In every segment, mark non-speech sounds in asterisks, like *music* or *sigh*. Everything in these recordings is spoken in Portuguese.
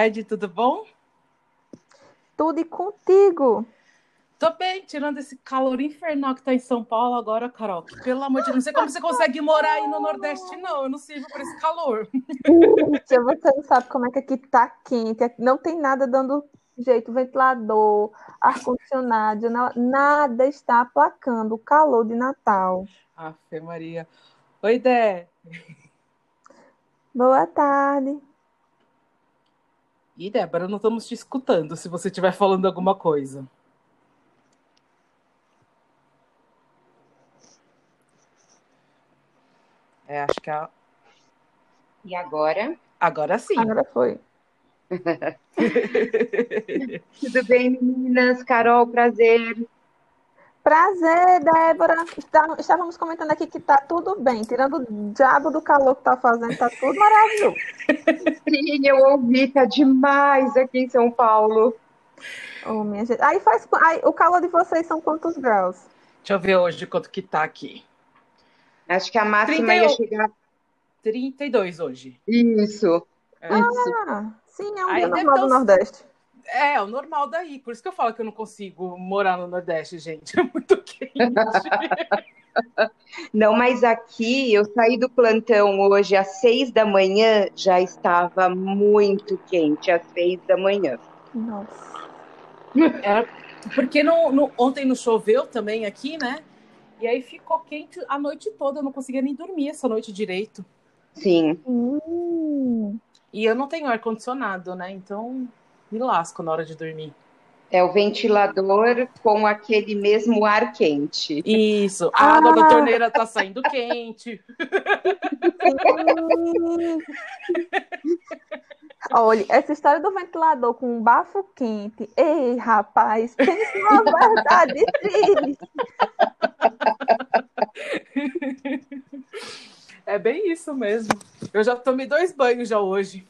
Tarde, tudo bom? Tudo e contigo? Tô bem, tirando esse calor infernal que tá em São Paulo agora, Carol. Pelo amor de Deus, não sei como você consegue morar aí no Nordeste, não. Eu não sirvo por esse calor. Tia, você não sabe como é que aqui tá quente. Não tem nada dando jeito, ventilador, ar-condicionado, nada está aplacando o calor de Natal. Afe Maria. Oi, Dé. Boa tarde. E Débora, não estamos te escutando se você estiver falando alguma coisa. É, acho que a. E agora? Agora sim. Agora foi. *laughs* Tudo bem, meninas? Carol, prazer. Prazer, Débora. Estávamos comentando aqui que tá tudo bem, tirando o diabo do calor que tá fazendo, tá tudo maravilhoso. Sim, eu ouvi, tá demais aqui em São Paulo. Oh, minha gente. Aí faz. Aí, o calor de vocês são quantos graus? Deixa eu ver hoje quanto que tá aqui. Acho que a máxima 31... ia chegar. 32 hoje. Isso. É. Ah, sim, é um Aí dia normal do Nordeste. É, é, o normal daí. Por isso que eu falo que eu não consigo morar no Nordeste, gente. *laughs* É muito quente. Não, mas aqui eu saí do plantão hoje às seis da manhã, já estava muito quente, às seis da manhã. Nossa. Era porque no, no, ontem não choveu também aqui, né? E aí ficou quente a noite toda, eu não conseguia nem dormir essa noite direito. Sim. Hum. E eu não tenho ar-condicionado, né? Então me lasco na hora de dormir. É o ventilador com aquele mesmo ar quente. Isso. A ah. água da torneira tá saindo quente. *laughs* Olha, essa história do ventilador com um bafo quente. Ei, rapaz, pense *laughs* uma verdade triste. É bem isso mesmo. Eu já tomei dois banhos já hoje.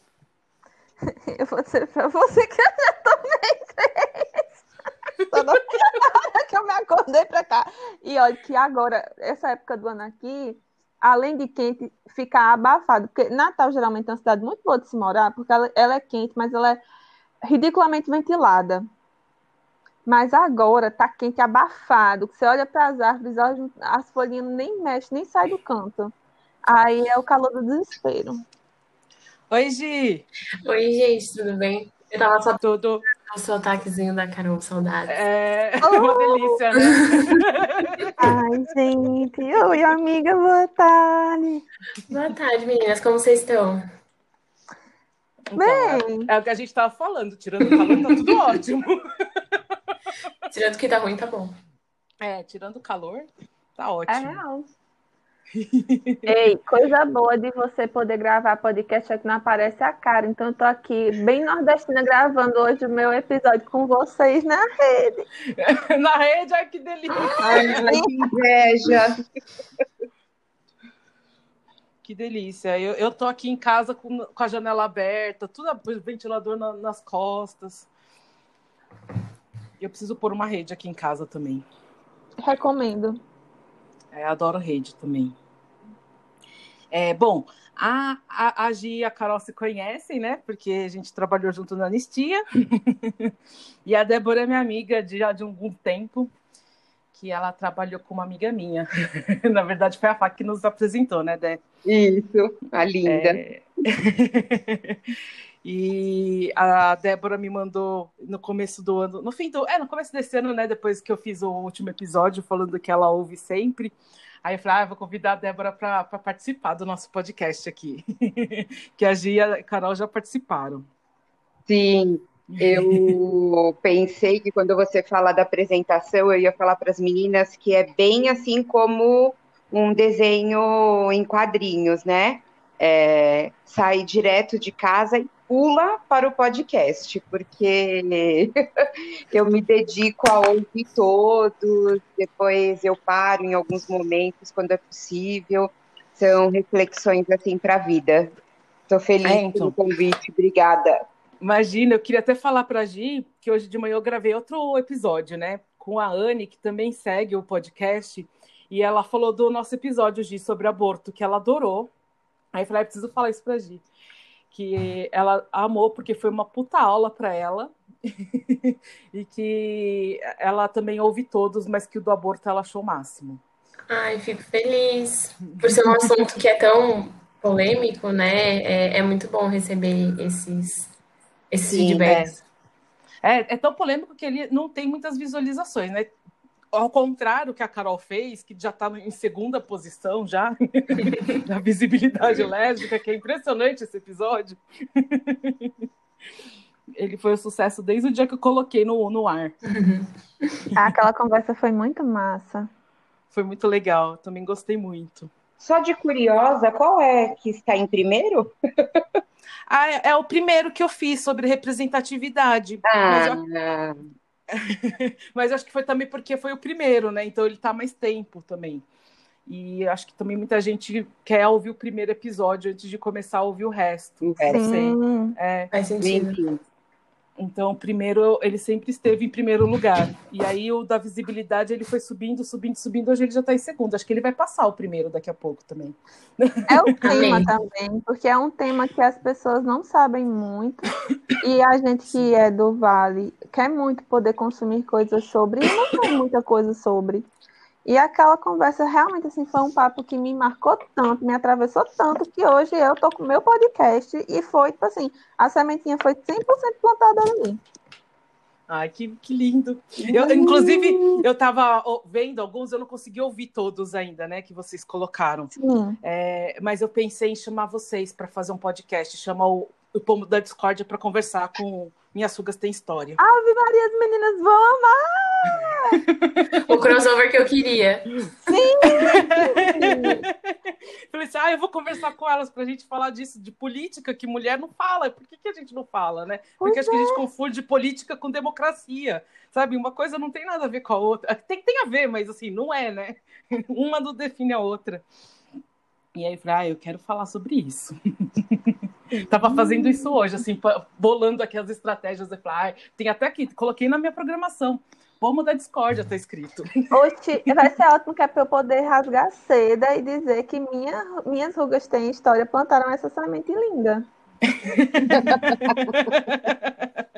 *laughs* Eu vou dizer pra você que eu já tomei três. Toda que eu me acordei pra cá. E olha que agora, essa época do ano aqui, além de quente, fica abafado. Porque Natal geralmente é uma cidade muito boa de se morar, porque ela, ela é quente, mas ela é ridiculamente ventilada. Mas agora tá quente abafado. Você olha para as árvores, as folhinhas nem mexem, nem sai do canto. Aí é o calor do desespero. Oi, Gi! Oi, gente, tudo bem? Eu tava só tudo o sotaquezinho da Carol, saudades. É *laughs* oh! uma delícia, né? *laughs* Ai, gente. Oi, amiga, boa tarde. Boa tarde, meninas. Como vocês estão? Então, bem. É, é, o que a gente tava falando. Tirando o calor, tá tudo *laughs* ótimo. Tirando que tá ruim, tá bom. É, tirando o calor, tá ótimo. É real. Ei, coisa boa de você poder gravar podcast é que não aparece a cara. Então, eu tô aqui, bem nordestina, gravando hoje o meu episódio com vocês na rede. *laughs* na rede, ai que delícia! Ai, que inveja! Que delícia. Eu, eu tô aqui em casa com, com a janela aberta, tudo ventilador na, nas costas. Eu preciso pôr uma rede aqui em casa também. Recomendo. É, adoro rede também. É, bom, a, a, a Gi e a Carol se conhecem, né? Porque a gente trabalhou junto na Anistia. *laughs* e a Débora é minha amiga de, já de algum tempo, que ela trabalhou com uma amiga minha. *laughs* na verdade, foi a Fá que nos apresentou, né, Dé? Isso, a linda. É... *laughs* E a Débora me mandou no começo do ano, no fim do, é, no começo desse ano, né, depois que eu fiz o último episódio falando que ela ouve sempre. Aí eu falei, ah, vou convidar a Débora para participar do nosso podcast aqui. *laughs* que a Gia e a Carol já participaram. Sim, eu *laughs* pensei que quando você fala da apresentação, eu ia falar para as meninas que é bem assim como um desenho em quadrinhos, né? É, sai direto de casa e pula para o podcast, porque *laughs* eu me dedico a ouvir todos, depois eu paro em alguns momentos quando é possível. São reflexões assim para a vida. Estou feliz é, então. pelo convite, obrigada. Imagina, eu queria até falar para a Gi que hoje de manhã eu gravei outro episódio, né? Com a Anne, que também segue o podcast, e ela falou do nosso episódio, Gi, sobre aborto, que ela adorou. Aí eu falei, ah, preciso falar isso pra Gi. Que ela amou, porque foi uma puta aula para ela. *laughs* e que ela também ouve todos, mas que o do aborto ela achou o máximo. Ai, fico feliz. Por ser um assunto que é tão polêmico, né? É, é muito bom receber esses, esses Sim, feedbacks. É. é. É, tão polêmico que ele não tem muitas visualizações, né? Ao contrário que a Carol fez, que já está em segunda posição já, *laughs* da visibilidade lésbica, que é impressionante esse episódio. *laughs* Ele foi um sucesso desde o dia que eu coloquei no, no ar. Ah, aquela conversa foi muito massa. Foi muito legal, também gostei muito. Só de curiosa, qual é que está em primeiro? ah, é, é, o primeiro que eu fiz sobre representatividade. Ah. Mas eu... *laughs* Mas acho que foi também porque foi o primeiro, né? Então ele tá mais tempo também. E acho que também muita gente quer ouvir o primeiro episódio antes de começar a ouvir o resto. Resto. Sim. É, Faz sentido. Então, primeiro, ele sempre esteve em primeiro lugar. E aí, o da visibilidade, ele foi subindo, subindo, subindo. Hoje ele já está em segundo. Acho que ele vai passar o primeiro daqui a pouco também. É o *laughs* tema também, porque é um tema que as pessoas não sabem muito. E a gente que é do Vale quer muito poder consumir coisas sobre, e não tem muita coisa sobre. E aquela conversa realmente assim foi um papo que me marcou tanto, me atravessou tanto que hoje eu tô com o meu podcast e foi tipo assim, a sementinha foi 100% plantada ali. Ai, que, que lindo. Eu, inclusive, eu estava vendo alguns, eu não consegui ouvir todos ainda, né, que vocês colocaram. É, mas eu pensei em chamar vocês para fazer um podcast, chamar o, o Pomo da Discordia para conversar com Minhas Sugas Tem História. Ave Maria, as meninas vão amar! o crossover que eu queria. Sim! *laughs* Falei assim, ah, eu vou conversar com elas pra gente falar disso, de política, que mulher não fala. Por que, que a gente não fala, né? Porque acho é. que a gente é. confunde política com democracia, sabe? Uma coisa não tem nada a ver com a outra. Tem, tem a ver, mas assim, não é, né? *laughs* Uma não define a outra. E aí, eu falei, ah, eu quero falar sobre isso. *laughs* Tava fazendo isso hoje, assim, bolando aqui as estratégias. Eu falei, ah, tem até aqui, coloquei na minha programação. Pomo da discórdia tá escrito. *laughs* Oxi, vai ser ótimo que é para eu poder rasgar seda e dizer que minha, minhas rugas têm história, plantaram essa semente linda. *laughs*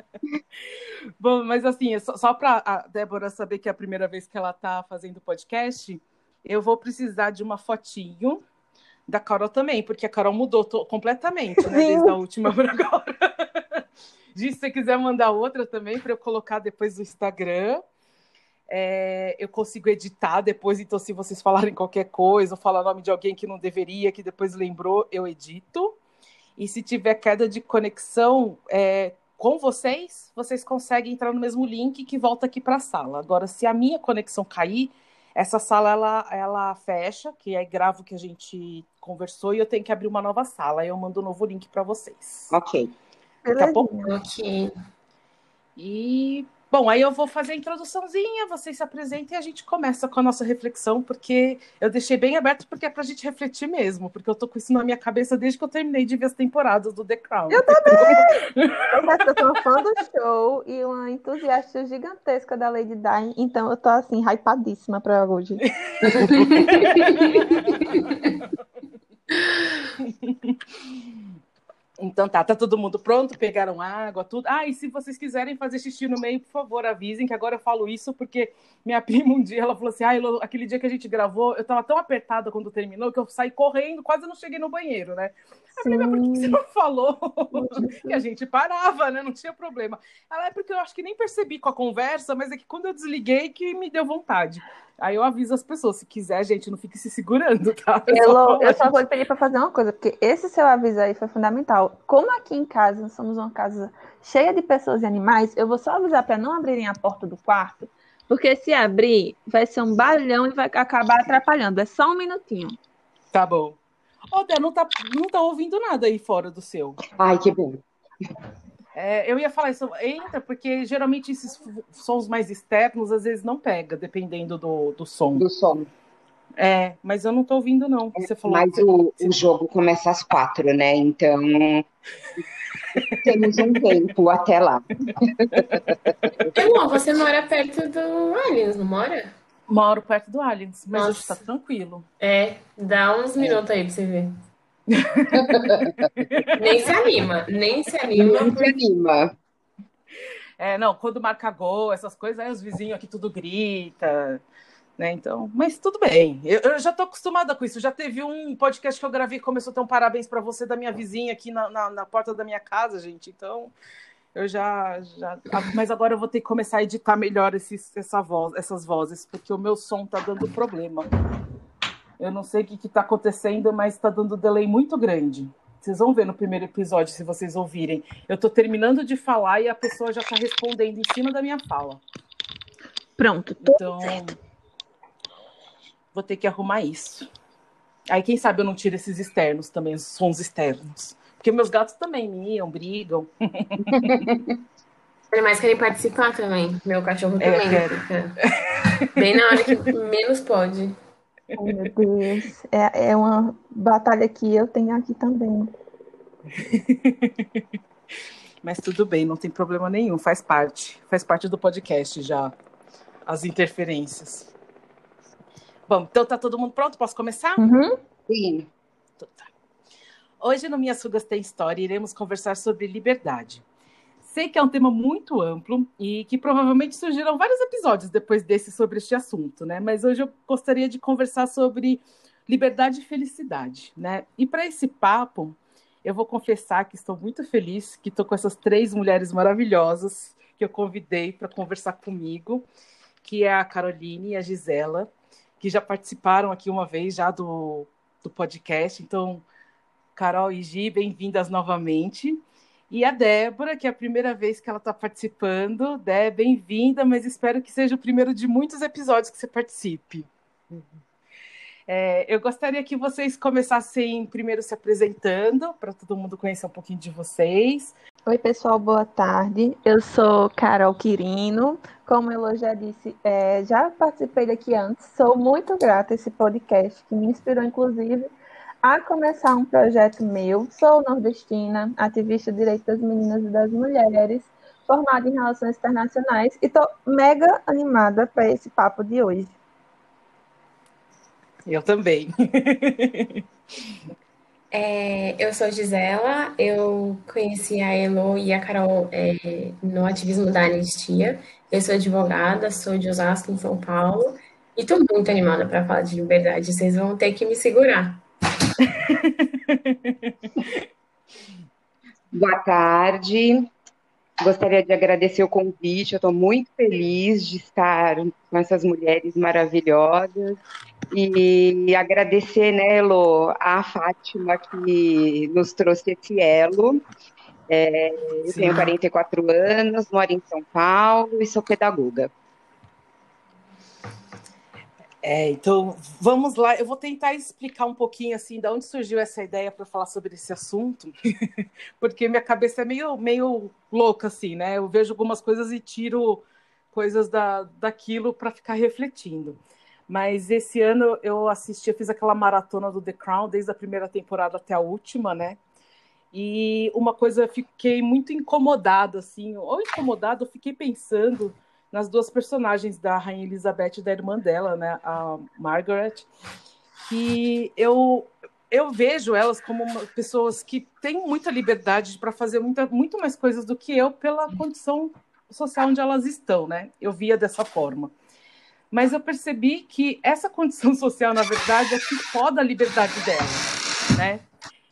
Bom, mas assim, só, só para a Débora saber que é a primeira vez que ela está fazendo podcast, eu vou precisar de uma fotinho da Carol também, porque a Carol mudou completamente, né, desde a última para agora. *laughs* se você quiser mandar outra também para eu colocar depois no Instagram. É, eu consigo editar depois, então se vocês falarem qualquer coisa ou falar o nome de alguém que não deveria, que depois lembrou, eu edito. E se tiver queda de conexão é, com vocês, vocês conseguem entrar no mesmo link que volta aqui para a sala. Agora, se a minha conexão cair, essa sala ela, ela fecha, que é gravo o que a gente conversou, e eu tenho que abrir uma nova sala. Aí eu mando um novo link para vocês. Ok. Daqui a pouco. Ok. E Bom, aí eu vou fazer a introduçãozinha, vocês se apresentem e a gente começa com a nossa reflexão, porque eu deixei bem aberto porque é pra gente refletir mesmo, porque eu tô com isso na minha cabeça desde que eu terminei de ver as temporadas do The Crown. Eu também! *laughs* eu sou fã do show e uma entusiasta gigantesca da Lady Di, então eu tô assim, hypadíssima pra hoje. *laughs* *laughs* Então tá, tá todo mundo pronto, pegaram água, tudo. Ah, e se vocês quiserem fazer xixi no meio, por favor, avisem, que agora eu falo isso porque minha *laughs* prima um dia, ela falou assim, ah, aquele dia que a gente gravou, eu tava tão apertada quando terminou que eu saí correndo, quase não cheguei no banheiro, né? Eu falei, mas por que você não falou que *laughs* a gente parava, né? Não tinha problema. Ela é porque eu acho que nem percebi com a conversa, mas é que quando eu desliguei que me deu vontade. Aí eu aviso as pessoas, se quiser, gente, não fique se segurando, tá? *laughs* Eu, só, eu só vou pedir para fazer uma coisa, porque esse seu aviso aí foi fundamental. Como aqui em casa nós somos uma casa cheia de pessoas e animais, eu vou só avisar para não abrirem a porta do quarto, porque se abrir, vai ser um barulhão e vai acabar atrapalhando. É só um minutinho. Tá bom. Ô, Dé, não tá, não tá ouvindo nada aí fora do seu. Ai, que bom. É, eu ia falar isso, entra, porque geralmente esses sons mais externos às vezes não pega, dependendo do, do som. Do som. É, mas eu não tô ouvindo, não. Você falou mas que... o, o jogo começa às quatro, né? Então *laughs* temos um tempo até lá. *laughs* Irmão, você mora perto do Aliens, não mora? Moro perto do Aliens, mas Nossa. hoje tá tranquilo. É, dá uns minutos aí pra você ver. Nem se anima, nem se anima. Não se anima. É, não, quando marca gol, essas coisas, aí os vizinhos aqui tudo grita, né? Então, mas tudo bem. Eu, eu já tô acostumada com isso. Já teve um podcast que eu gravei que começou a ter um parabéns para você da minha vizinha aqui na, na, na, porta da minha casa, gente. Então, eu já, já. Mas agora eu vou ter que começar a editar melhor esses, essa voz, essas vozes, porque o meu som tá dando problema. Eu não sei o que, está acontecendo, mas está dando delay muito grande. Vocês vão ver no primeiro episódio, se vocês ouvirem. Eu estou terminando de falar e a pessoa já está respondendo em cima da minha fala. Pronto. Então, vou ter que arrumar isso. Aí, quem sabe eu não tiro esses externos também, os sons externos. Porque meus gatos também miam, brigam. *laughs* Mas querem participar também. Meu cachorro É, também. quero. fica Bem na hora que menos pode. Oh, meu Deus. É, é uma batalha que eu tenho aqui também. *laughs* Mas tudo bem, não tem problema nenhum, faz parte. Faz parte do podcast já, as interferências. Bom, então tá todo mundo pronto? Posso começar? Uhum. Sim. Então tá. Hoje no Minhas Rugas Tem História iremos conversar sobre liberdade. Sei que é um tema muito amplo e que provavelmente surgirão vários episódios depois desse sobre este assunto, né? Mas hoje eu gostaria de conversar sobre liberdade e felicidade, né? E para esse papo, eu vou confessar que estou muito feliz que estou com essas três mulheres maravilhosas que eu convidei para conversar comigo, que é a Caroline e a Gisela, que já participaram aqui uma vez já do, do podcast. Então, Carol e Gi, bem-vindas novamente. E a Débora, que é a primeira vez que ela está participando. Dé, bem-vinda, mas espero que seja o primeiro de muitos episódios que você participe. É, eu gostaria que vocês começassem primeiro se apresentando, para todo mundo conhecer um pouquinho de vocês. Oi, pessoal, boa tarde. Eu sou Carol Quirino. Como eu já disse, é, já participei daqui antes. Sou muito grata a esse podcast, que me inspirou, inclusive, a começar um projeto meu. Sou nordestina, ativista de direitos das meninas e das mulheres, formada em relações internacionais e estou mega animada para esse papo de hoje. Eu também. *laughs* É, eu sou Gisela, eu conheci a Elo e a Carol é, no ativismo da Anistia. Eu sou advogada, sou de Osasco, em São Paulo, e estou muito animada para falar de liberdade. Vocês vão ter que me segurar. *laughs* Boa tarde. Gostaria de agradecer o convite. Eu estou muito feliz de estar com essas mulheres maravilhosas e agradecer, né, Elo, a Fátima que nos trouxe esse elo. É, eu Sim. tenho 44 anos, moro em São Paulo e sou pedagoga. É, então vamos lá. Eu vou tentar explicar um pouquinho assim de onde surgiu essa ideia para falar sobre esse assunto, *laughs* porque minha cabeça é meio, meio louca assim, né? Eu vejo algumas coisas e tiro coisas da, daquilo para ficar refletindo. Mas esse ano eu assisti, eu fiz aquela maratona do The Crown desde a primeira temporada até a última, né? E uma coisa eu fiquei muito incomodada assim, ou incomodada, eu fiquei pensando nas duas personagens da Rainha Elizabeth e da irmã dela, né, a Margaret, que eu eu vejo elas como pessoas que têm muita liberdade para fazer muita, muito mais coisas do que eu pela condição social onde elas estão, né? Eu via dessa forma. Mas eu percebi que essa condição *laughs* social, na verdade, é que foda a liberdade delas, né?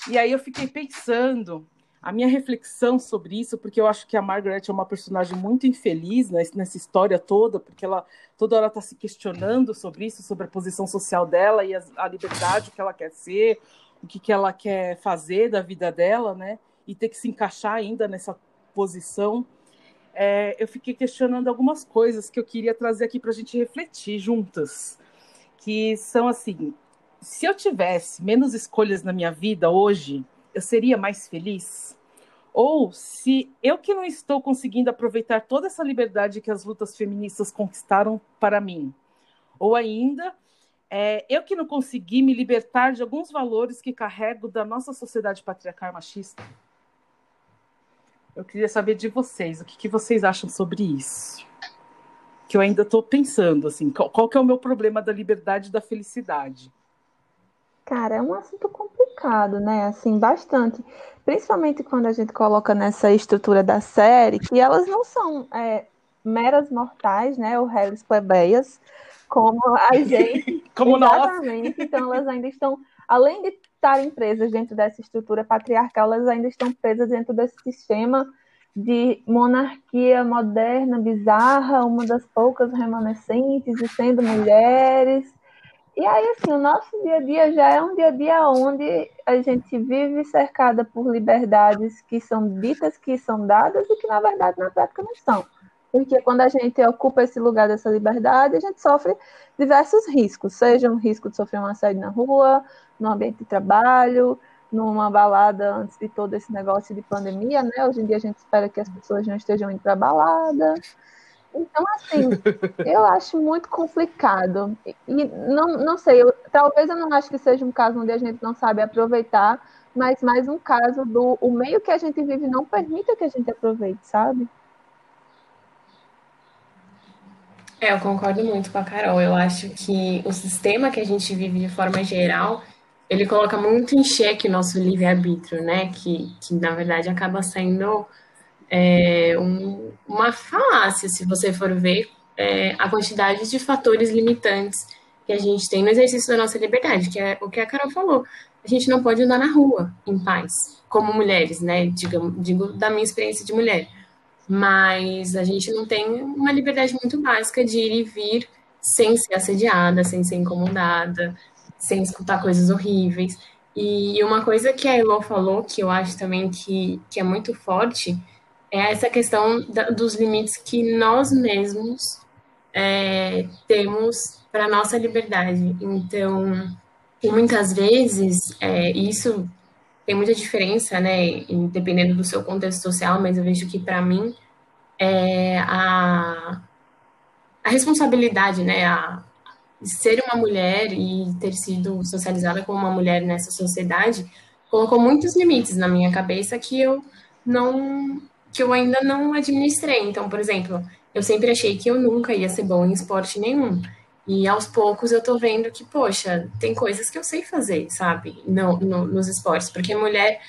E aí eu fiquei pensando a minha reflexão sobre isso, porque eu acho que a Margaret é uma personagem muito infeliz né, nessa história toda, porque ela toda hora está se questionando sobre isso, sobre a posição social dela e a, a liberdade, que ela quer ser, o que, que ela quer fazer da vida dela, né? E ter que se encaixar ainda nessa posição. É, eu fiquei questionando algumas coisas que eu queria trazer aqui para a gente refletir juntas, que são assim: se eu tivesse menos escolhas na minha vida hoje, eu seria mais feliz? Ou se eu que não estou conseguindo aproveitar toda essa liberdade que as lutas feministas conquistaram para mim. Ou ainda, é, eu que não consegui me libertar de alguns valores que carrego da nossa sociedade patriarcal machista. Eu queria saber de vocês, o que, que vocês acham sobre isso? Que eu ainda estou pensando, assim, qual, qual que é o meu problema da liberdade e da felicidade? Cara, é um assunto complicado, né? Assim, bastante. Principalmente quando a gente coloca nessa estrutura da série, que elas não são é, meras mortais, né? Ou réis plebeias, como a *laughs* gente. como Exatamente. Nós. Então, elas ainda estão, além de estarem presas dentro dessa estrutura patriarcal, elas ainda estão presas dentro desse sistema de monarquia moderna, bizarra, uma das poucas remanescentes, e sendo mulheres e aí, assim, o nosso dia a dia já é um dia a dia onde a gente vive cercada por liberdades que são ditas que são dadas e que, na verdade, na prática não são. Porque quando a gente ocupa esse lugar dessa liberdade, a gente sofre diversos riscos, seja um risco de sofrer um assédio na rua, no ambiente de trabalho, numa balada antes de todo esse negócio de pandemia, né? Hoje em dia a gente espera que as pessoas não estejam indo para balada, então, assim, eu acho muito complicado. E não, não sei, eu, talvez eu não acho que seja um caso onde a gente não sabe aproveitar, mas mais um caso do o meio que a gente vive não permite que a gente aproveite, sabe? É, eu concordo muito com a Carol. Eu acho que o sistema que a gente vive de forma geral, ele coloca muito em xeque o nosso livre-arbítrio, né? Que, que, na verdade, acaba sendo é, um, uma falácia, se você for ver é, a quantidade de fatores limitantes que a gente tem no exercício da nossa liberdade, que é o que a Carol falou. A gente não pode andar na rua em paz, como mulheres, né? Digo, digo da minha experiência de mulher. Mas a gente não tem uma liberdade muito básica de ir e vir sem ser assediada, sem ser incomodada, sem escutar coisas horríveis. E uma coisa que a Elo falou, que eu acho também que, que é muito forte, é essa questão da, dos limites que nós mesmos é, temos para nossa liberdade. Então, muitas vezes é, isso tem muita diferença, né, dependendo do seu contexto social, mas eu vejo que para mim é a, a responsabilidade, né, a, ser uma mulher e ter sido socializada como uma mulher nessa sociedade colocou muitos limites na minha cabeça que eu não que eu ainda não administrei. Então, por exemplo, eu sempre achei que eu nunca ia ser bom em esporte nenhum. E aos poucos eu tô vendo que, poxa, tem coisas que eu sei fazer, sabe? No, no nos esportes. Porque mulher,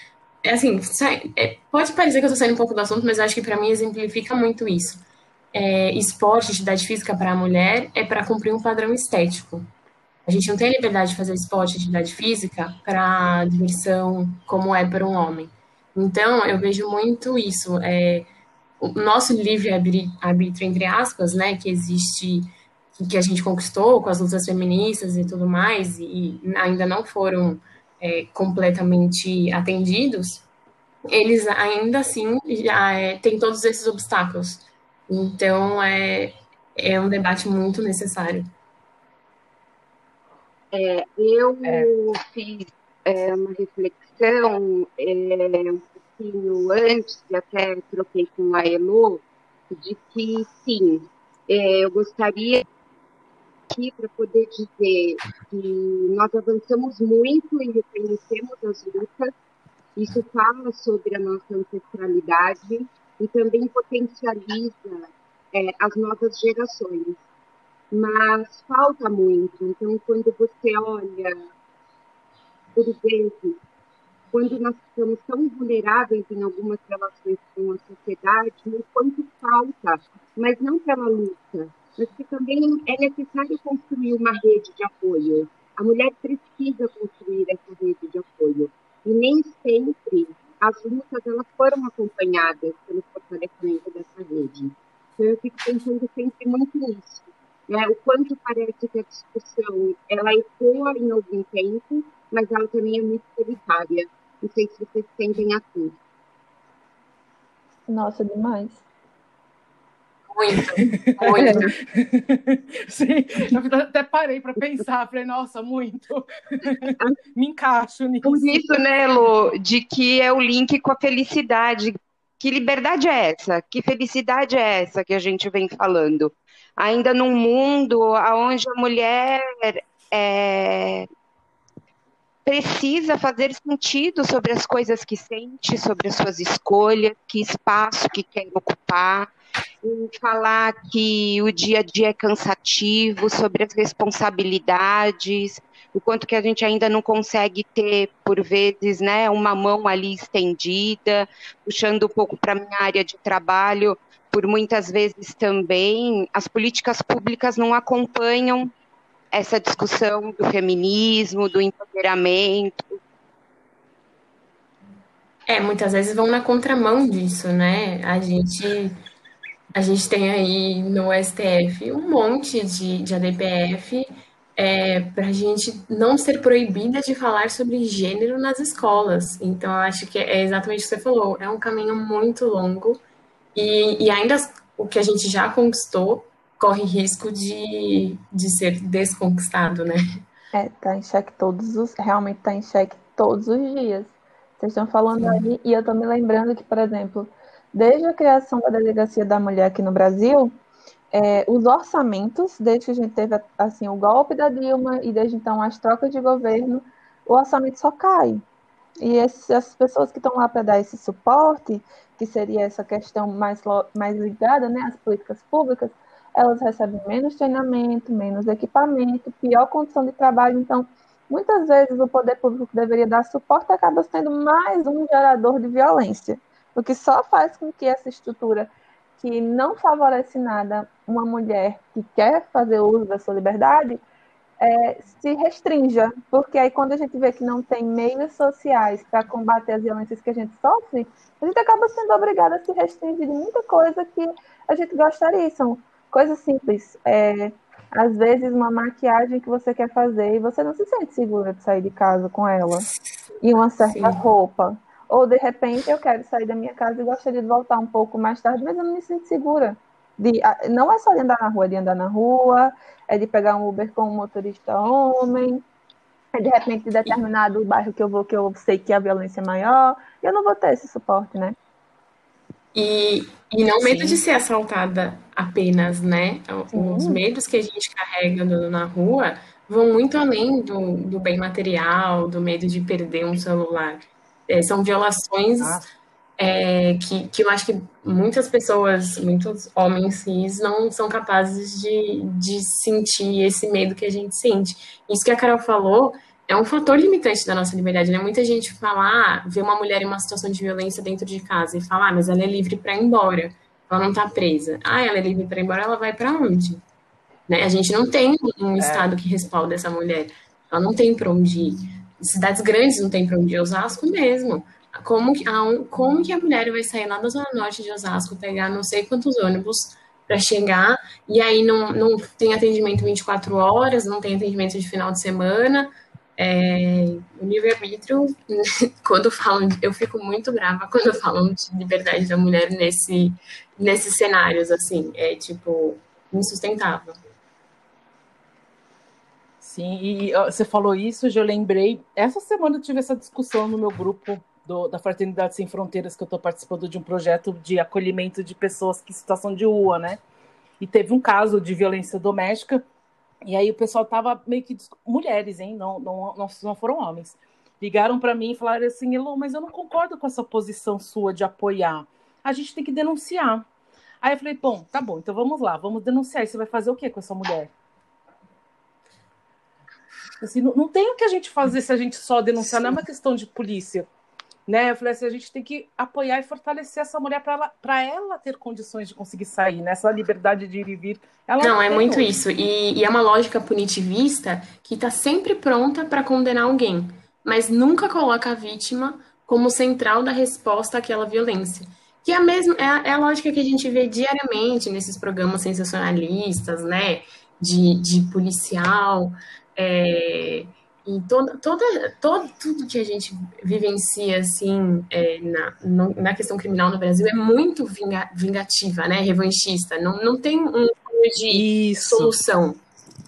é assim, sai, é, pode parecer que eu tô saindo um pouco do assunto, mas eu acho que para mim exemplifica muito isso. É, esporte, atividade física para a mulher é para cumprir um padrão estético. A gente não tem a liberdade de fazer esporte, atividade física para diversão, como é para um homem. Então, eu vejo muito isso. É, o nosso livre-arbítrio, entre aspas, né, que existe, que a gente conquistou com as lutas feministas e tudo mais, e ainda não foram é, completamente atendidos, eles ainda assim já é, têm todos esses obstáculos. Então, é, é um debate muito necessário. É, eu é. fiz é, uma reflexão é, um pouquinho antes, e até troquei com a Elo, de que sim, é, eu gostaria aqui para poder dizer que nós avançamos muito e reconhecemos as lutas, isso fala sobre a nossa ancestralidade e também potencializa é, as novas gerações. Mas falta muito. Então, quando você olha por vezes, quando nós estamos tão vulneráveis em algumas relações com a sociedade, o quanto falta, mas não pela luta, mas que também é necessário construir uma rede de apoio. A mulher precisa construir essa rede de apoio. E nem sempre as lutas elas foram acompanhadas pelo fortalecimento dessa rede. Então, eu fico pensando sempre muito nisso. Né? O quanto parece que a discussão ela ecoa em algum tempo, mas ela também é muito solitária. Não sei se vocês sentem assim. Nossa, demais. Muito, *laughs* muito. Sim, eu até parei para pensar, falei, nossa, muito. *laughs* Me encaixo nisso. Por isso, né, Lu, de que é o link com a felicidade. Que liberdade é essa? Que felicidade é essa que a gente vem falando? Ainda num mundo onde a mulher é, precisa fazer sentido sobre as coisas que sente, sobre as suas escolhas, que espaço que quer ocupar, em falar que o dia a dia é cansativo, sobre as responsabilidades, o quanto que a gente ainda não consegue ter, por vezes, né, uma mão ali estendida, puxando um pouco para a minha área de trabalho, por muitas vezes também as políticas públicas não acompanham essa discussão do feminismo, do empoderamento. É, muitas vezes vão na contramão disso, né? A gente, a gente tem aí no STF um monte de, de ADPF é, para a gente não ser proibida de falar sobre gênero nas escolas. Então, eu acho que é exatamente o que você falou, é um caminho muito longo e, e ainda o que a gente já conquistou corre risco de, de ser desconquistado, né? É, tá em xeque todos os. Realmente tá em xeque todos os dias. Vocês estão falando Sim. aí, e eu tô me lembrando que, por exemplo, desde a criação da Delegacia da Mulher aqui no Brasil, é, os orçamentos, desde que a gente teve assim, o golpe da Dilma e desde então as trocas de governo, o orçamento só cai. E esses, essas pessoas que estão lá para dar esse suporte, que seria essa questão mais, mais ligada né, às políticas públicas, elas recebem menos treinamento, menos equipamento, pior condição de trabalho. Então, muitas vezes o poder público que deveria dar suporte acaba sendo mais um gerador de violência, o que só faz com que essa estrutura que não favorece nada uma mulher que quer fazer uso da sua liberdade é, se restrinja, porque aí quando a gente vê que não tem meios sociais para combater as violências que a gente sofre, a gente acaba sendo obrigada a se restringir de muita coisa que a gente gostaria. São Coisa simples. É, às vezes, uma maquiagem que você quer fazer e você não se sente segura de sair de casa com ela. E uma certa Sim. roupa. Ou, de repente, eu quero sair da minha casa e gostaria de voltar um pouco mais tarde, mas eu não me sinto segura. De, não é só de andar na rua, é de andar na rua, é de pegar um Uber com um motorista homem, é de repente de determinado bairro que eu vou, que eu sei que a violência é maior, eu não vou ter esse suporte, né? E, e não medo de ser assaltada apenas, né? Sim. Os medos que a gente carrega no, na rua vão muito além do, do bem material, do medo de perder um celular. É, são violações é, que, que eu acho que muitas pessoas, muitos homens cis, não são capazes de, de sentir esse medo que a gente sente. Isso que a Carol falou é um fator limitante da nossa liberdade, né? Muita gente fala, ah, vê uma mulher em uma situação de violência dentro de casa e fala, ah, mas ela é livre para ir embora, ela não tá presa. Ah, ela é livre para ir embora, ela vai para onde? Né? A gente não tem um é. estado que respalda essa mulher. Ela não tem para onde ir. Cidades grandes não tem para onde ir, Osasco mesmo. Como que, a, como que a mulher vai sair lá da zona norte de Osasco, pegar não sei quantos ônibus para chegar, e aí não, não tem atendimento 24 horas, não tem atendimento de final de semana, é, o livre-arbítrio, *laughs* quando falam, eu fico muito brava quando *laughs* falam de liberdade da mulher nesse, nesses cenários, assim, é tipo insustentável. Sim, e você falou isso, eu lembrei. Essa semana eu tive essa discussão no meu grupo do, da Fraternidade Sem Fronteiras, que eu estou participando de um projeto de acolhimento de pessoas que em situação de rua, né? E teve um caso de violência doméstica e aí o pessoal tava meio que. Mulheres, hein? Não, não, não, não foram homens. Ligaram para mim e falaram assim: Elô, mas eu não concordo com essa posição sua de apoiar. A gente tem que denunciar. Aí eu falei: bom, tá bom, então vamos lá, vamos denunciar. E você vai fazer o que com essa mulher? Assim, não, não tem o que a gente fazer se a gente só denunciar, Sim. não é uma questão de polícia né? Eu falei assim, a gente tem que apoiar e fortalecer essa mulher para ela, ela ter condições de conseguir sair, nessa né? liberdade de ir e vir. Ela não, é muito onde. isso. E, e, é uma lógica punitivista que está sempre pronta para condenar alguém, mas nunca coloca a vítima como central da resposta àquela violência. Que é a, mesma, é a, é a lógica que a gente vê diariamente nesses programas sensacionalistas, né? De, de policial. É, E toda, toda, todo, tudo que a gente vivencia, assim, é, na, no, na questão criminal no Brasil é muito vinga, vingativa, né? Revanchista. Não, não tem um de Isso. solução.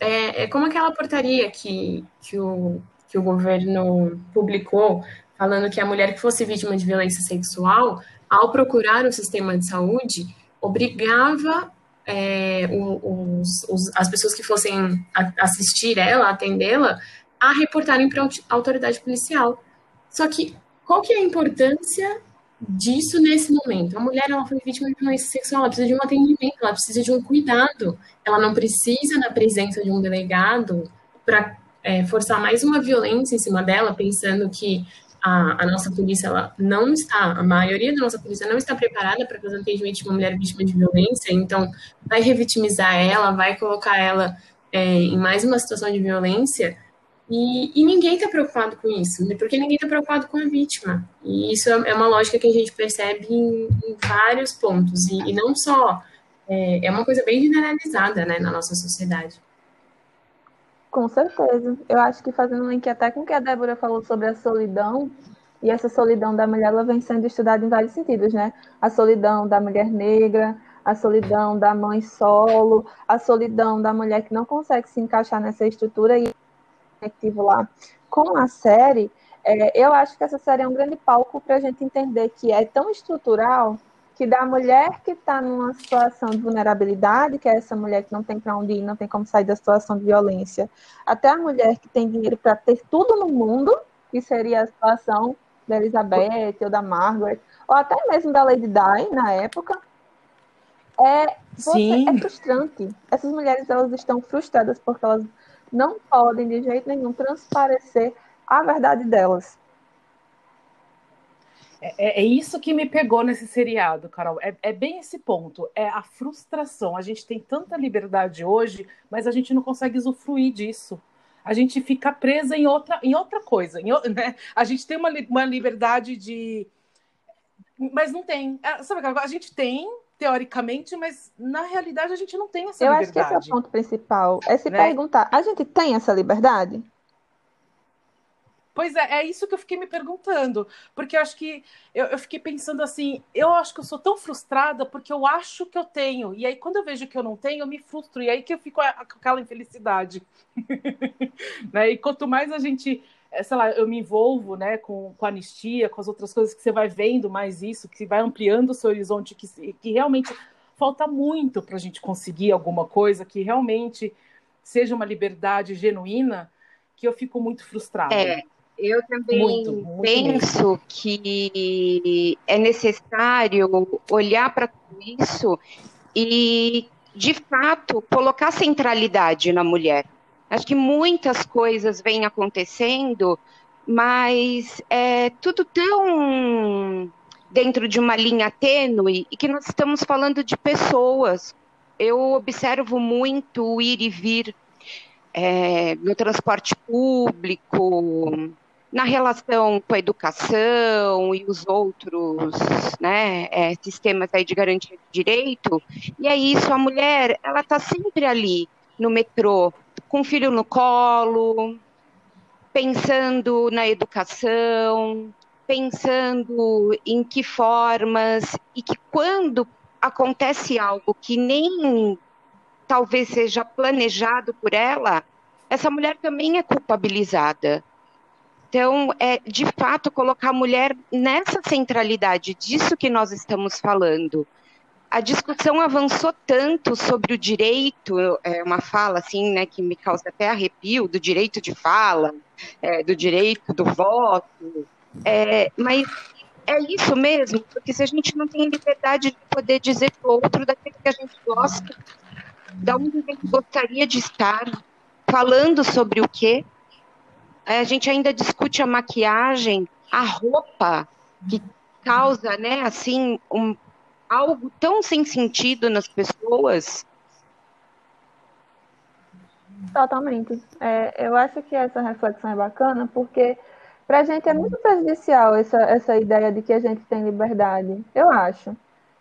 É, é como aquela portaria que, que, o, que o governo publicou, falando que a mulher que fosse vítima de violência sexual, ao procurar o sistema de saúde, obrigava é, os, os, as pessoas que fossem assistir ela, atendê-la, a reportarem para a autoridade policial. Só que qual que é a importância disso nesse momento? A mulher ela foi vítima de violência sexual, ela precisa de um atendimento, ela precisa de um cuidado. Ela não precisa na presença de um delegado para é, forçar mais uma violência em cima dela, pensando que a, a, nossa polícia ela não está, a maioria da nossa polícia não está preparada para fazer atendimento de uma mulher vítima de violência, então vai revitimizar ela, vai colocar ela é, em mais uma situação de violência e, e ninguém está preocupado com isso, né? porque ninguém está preocupado com a vítima. E isso é, é uma lógica que a gente percebe em, em vários pontos, e, e não só. É, é, uma coisa bem generalizada né, na nossa sociedade. Com certeza. Eu acho que fazendo um link até com o que a Débora falou sobre a solidão, e essa solidão da mulher ela vem sendo estudada em vários sentidos, né? A solidão da mulher negra, a solidão da mãe solo, a solidão da mulher que não consegue se encaixar nessa estrutura e conectivo lá com a série, é, eu acho que essa série é um grande palco para a gente entender que é tão estrutural que da mulher que está numa situação de vulnerabilidade, que é essa mulher que não tem para onde ir, não tem como sair da situação de violência, até a mulher que tem dinheiro para ter tudo no mundo, que seria a situação da Elizabeth ou da Margaret, ou até mesmo da Lady Di na época, é, você, é frustrante. Essas mulheres elas estão frustradas porque elas não podem de jeito nenhum transparecer a verdade delas. É, é, é, isso que me pegou nesse seriado, Carol. É, é, bem esse ponto. É a frustração. A gente tem tanta liberdade hoje, mas a gente não consegue usufruir disso. A gente fica presa em outra, em outra coisa. Em, *laughs* né? A gente tem uma, uma liberdade de. Mas não tem. É, sabe, a gente tem, teoricamente, mas na realidade a gente não tem essa Eu liberdade. acho que esse é o ponto principal. É se né? perguntar: a gente tem essa liberdade? Pois é, é isso que eu fiquei me perguntando. Porque eu acho que eu, eu, fiquei pensando assim, eu acho que eu sou tão frustrada porque eu acho que eu tenho. E aí, quando eu vejo que eu não tenho, eu me frustro. E aí que eu fico com aquela infelicidade. *laughs* né? E quanto mais a gente, sei lá, eu me envolvo né, com, com a anistia, com as outras coisas que você vai vendo mais isso, que vai ampliando o seu horizonte, que, que realmente falta muito para a gente conseguir alguma coisa que realmente seja uma liberdade genuína, que eu fico muito frustrada. É, eu também muito, muito penso mesmo. que é necessário olhar para tudo isso e, de fato, colocar centralidade na mulher. Acho que muitas coisas vêm acontecendo, mas é tudo tão dentro de uma linha tênue e que nós estamos falando de pessoas. Eu observo muito o ir e vir é, no transporte público, na relação com a educação e os outros né, é, sistemas aí de garantia de direito, e é isso, a mulher, ela está sempre ali no metrô, com o filho no colo, pensando na educação, pensando em que formas, e que quando acontece algo que nem talvez seja planejado por ela, essa mulher também é culpabilizada. Então, é de fato colocar a mulher nessa centralidade disso que nós estamos falando. A discussão avançou tanto sobre o direito, é uma fala assim, né, que me causa até arrepio, do direito de fala, é, do direito do voto, é, mas é isso mesmo, porque se a gente não tem liberdade de poder dizer para o outro daquilo que a gente gosta, da onde a gente gostaria de estar, falando sobre o quê, a gente ainda discute a maquiagem, a roupa, que causa, né, assim, um, algo tão sem sentido nas pessoas. Totalmente. É, eu acho que essa reflexão é bacana porque para a gente é muito prejudicial essa, essa ideia de que a gente tem liberdade. Eu acho.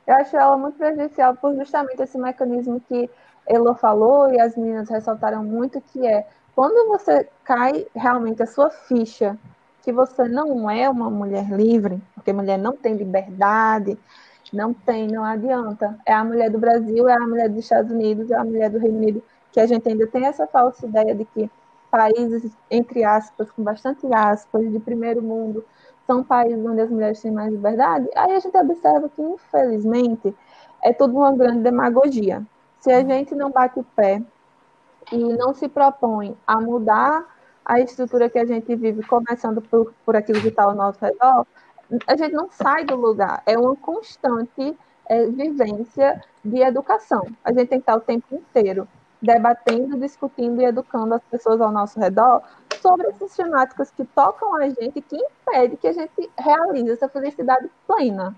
Eu acho ela muito prejudicial por justamente esse mecanismo que Elo falou e as meninas ressaltaram muito, que é Quando você cai realmente a sua ficha que você não é uma mulher livre, porque mulher não tem liberdade, não tem, não adianta. É a mulher do Brasil, é a mulher dos Estados Unidos, é a mulher do Reino Unido, que a gente ainda tem essa falsa ideia de que países, entre aspas, com bastante aspas, de primeiro mundo, são países onde as mulheres têm mais liberdade. Aí a gente observa que, infelizmente, é tudo uma grande demagogia. Se a gente não bate o pé e não se propõe a mudar a estrutura que a gente vive, começando por, por aquilo que está ao nosso redor, a gente não sai do lugar. É uma constante é, vivência de educação. A gente tem que estar o tempo inteiro debatendo, discutindo e educando as pessoas ao nosso redor sobre essas temáticas que tocam a gente, que impede que a gente realize essa felicidade plena.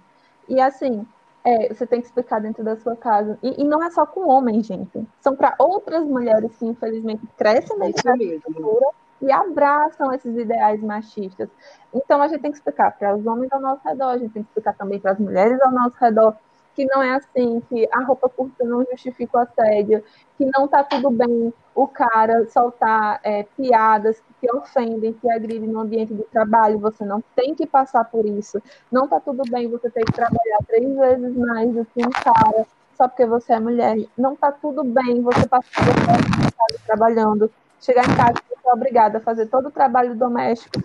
E assim, é, você tem que explicar dentro da sua casa. E, e não é só com homens, gente. São para outras mulheres que, infelizmente, crescem nessa cultura e abraçam esses ideais machistas. Então, a gente tem que explicar para os homens ao nosso redor, a gente tem que explicar também para as mulheres ao nosso redor que não é assim, que a roupa curta não justifica o assédio, que não tá tudo bem o cara soltar é, piadas que ofendem, que agridem no ambiente de trabalho, você não tem que passar por isso. Não tá tudo bem você ter que trabalhar três vezes mais do que um cara só porque você é mulher. Não tá tudo bem você passar por trabalhando, chegar em casa ser obrigada a fazer todo o trabalho doméstico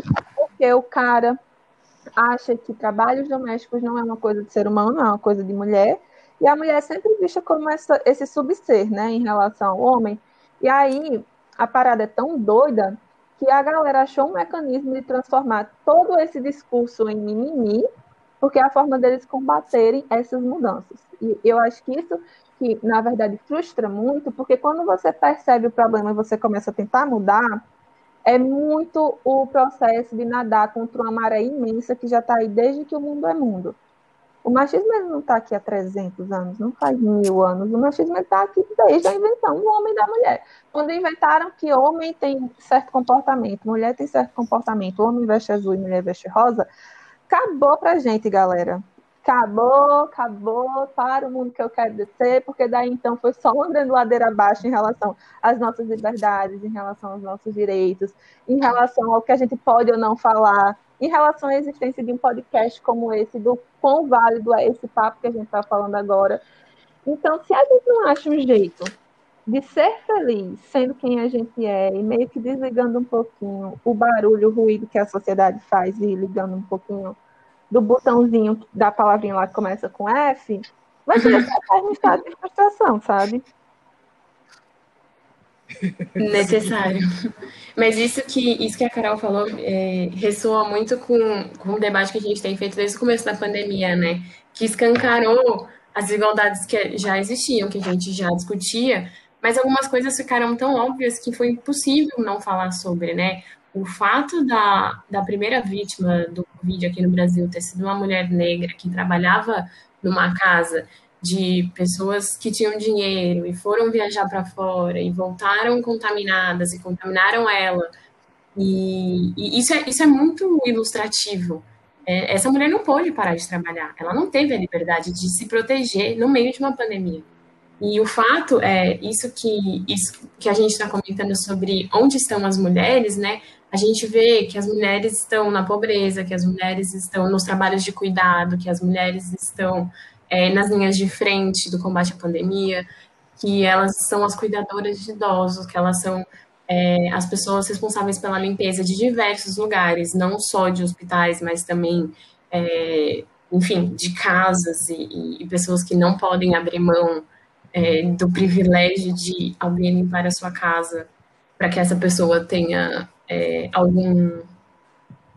porque o cara acha que trabalhos domésticos não é uma coisa de ser humano, é uma coisa de mulher, e a mulher é sempre vista como essa, esse subser, né, em relação ao homem. E aí a parada é tão doida que a galera achou um mecanismo de transformar todo esse discurso em mimimi, porque é a forma deles combaterem essas mudanças. E eu acho que isso que, na verdade, frustra muito, porque quando você percebe o problema e você começa a tentar mudar, é muito o processo de nadar contra uma maré imensa que já está aí desde que o mundo é mundo. O machismo não está aqui há 300 anos, não faz mil anos. O machismo está aqui desde a invenção do homem e da mulher. Quando inventaram que homem tem certo comportamento, mulher tem certo comportamento, homem veste azul e mulher veste rosa, acabou pra gente, galera acabou, acabou, para o mundo que eu quero descer, porque daí então foi só uma grande ladeira abaixo em relação às nossas liberdades, em relação aos nossos direitos, em relação ao que a gente pode ou não falar, em relação à existência de um podcast como esse, do quão válido é esse papo que a gente está falando agora. Então, se a gente não acha um jeito de ser feliz, sendo quem a gente é, e meio que desligando um pouquinho o barulho, o ruído que a sociedade faz e ligando um pouquinho do botãozinho da palavrinha lá que começa com F, vai ser *laughs* um estado de frustração, sabe? Necessário. Mas isso que, isso que a Carol falou é, ressoa muito com, com o debate que a gente tem feito desde o começo da pandemia, né? Que escancarou as desigualdades que já existiam, que a gente já discutia, mas algumas coisas ficaram tão óbvias que foi impossível não falar sobre, né? O fato da, da primeira vítima do Covid aqui no Brasil ter sido uma mulher negra que trabalhava numa casa de pessoas que tinham dinheiro e foram viajar para fora e voltaram contaminadas e contaminaram ela. E, e, isso, é, isso é muito ilustrativo. É, essa mulher não pôde parar de trabalhar, ela não teve a liberdade de se proteger no meio de uma pandemia. E o fato é isso que, isso que a gente está comentando sobre onde estão as mulheres, né? a gente vê que as mulheres estão na pobreza, que as mulheres estão nos trabalhos de cuidado, que as mulheres estão é, nas linhas de frente do combate à pandemia, que elas são as cuidadoras de idosos, que elas são é, as pessoas responsáveis pela limpeza de diversos lugares, não só de hospitais, mas também, é, enfim, de casas e, e, pessoas que não podem abrir mão é, do privilégio de alguém limpar a sua casa para que essa pessoa tenha é, algum,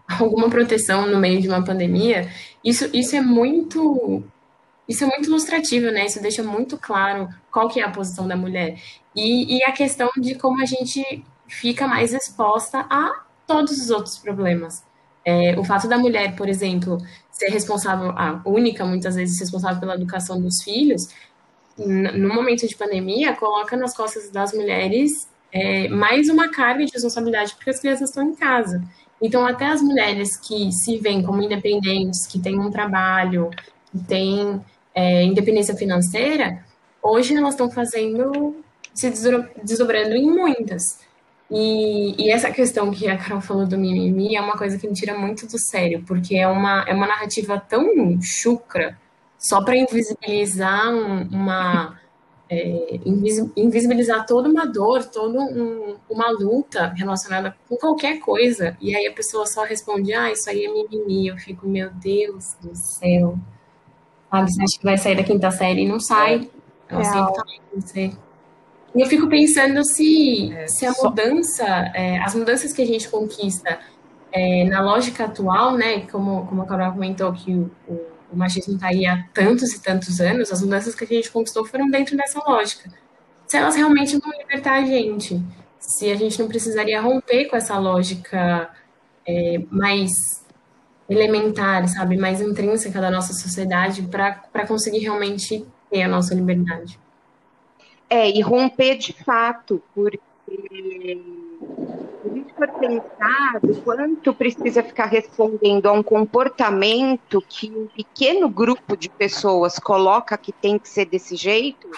alguma proteção no meio de uma pandemia, isso, isso é muito isso é muito ilustrativo, né? Isso deixa muito claro qual que é a posição da mulher. E, e a questão de como a gente fica mais exposta a todos os outros problemas. É, o fato da mulher, por exemplo, ser responsável, a única, muitas vezes, responsável pela educação dos filhos, no momento de pandemia, coloca nas costas das mulheres é, mais uma carga de responsabilidade porque as crianças estão em casa. Então, até as mulheres que se veem como independentes, que têm um trabalho, que têm é, independência financeira, hoje elas estão fazendo, se desdobrando em muitas. E, e, essa questão que a Carol falou do mimimi é uma coisa que me tira muito do sério, porque é uma, é uma narrativa tão chucra, só para invisibilizar um, uma. É, invisibilizar toda uma dor, toda um, uma luta relacionada com qualquer coisa. E aí a pessoa só responde: Ah, isso aí é mimimi. Eu fico, meu Deus do céu. Sabe, você acha que vai sair da quinta série e não sai. É tá você. E eu fico pensando se, é, se a mudança, é, as mudanças que a gente conquista é, na lógica atual, né, como, como a Carol comentou que o, o, o machismo está aí há tantos e tantos anos, as mudanças que a gente conquistou foram dentro dessa lógica. Se elas realmente vão libertar a gente, se a gente não precisaria romper com essa lógica é, mais elementar, sabe, mais intrínseca da nossa sociedade para conseguir realmente ter a nossa liberdade. É, e romper de fato, porque a gente for pensar quanto precisa ficar respondendo a um comportamento que um pequeno grupo de pessoas coloca que tem que ser desse jeito,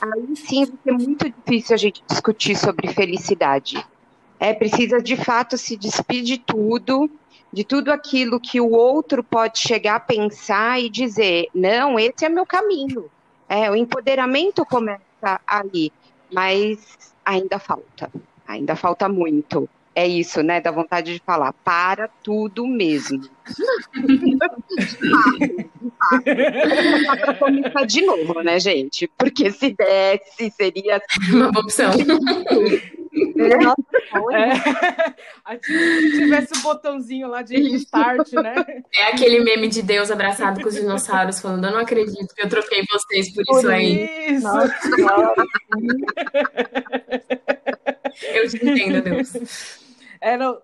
aí sim vai ser muito difícil a gente discutir sobre felicidade. É, precisa de fato se despedir de tudo, de tudo aquilo que o outro pode chegar a pensar e dizer, não, esse é meu caminho. É, o empoderamento começa ali, mas ainda falta, ainda falta muito. É isso, né? Da vontade de falar, para tudo mesmo. para começar de novo, né, gente? Porque se desse, seria assim, uma opção. É. Se tivesse o um botãozinho lá de restart, né? É aquele meme de Deus abraçado com os dinossauros falando: Eu não acredito que eu troquei vocês por, por isso aí. Isso. Nossa, eu te entendo, Deus. Era,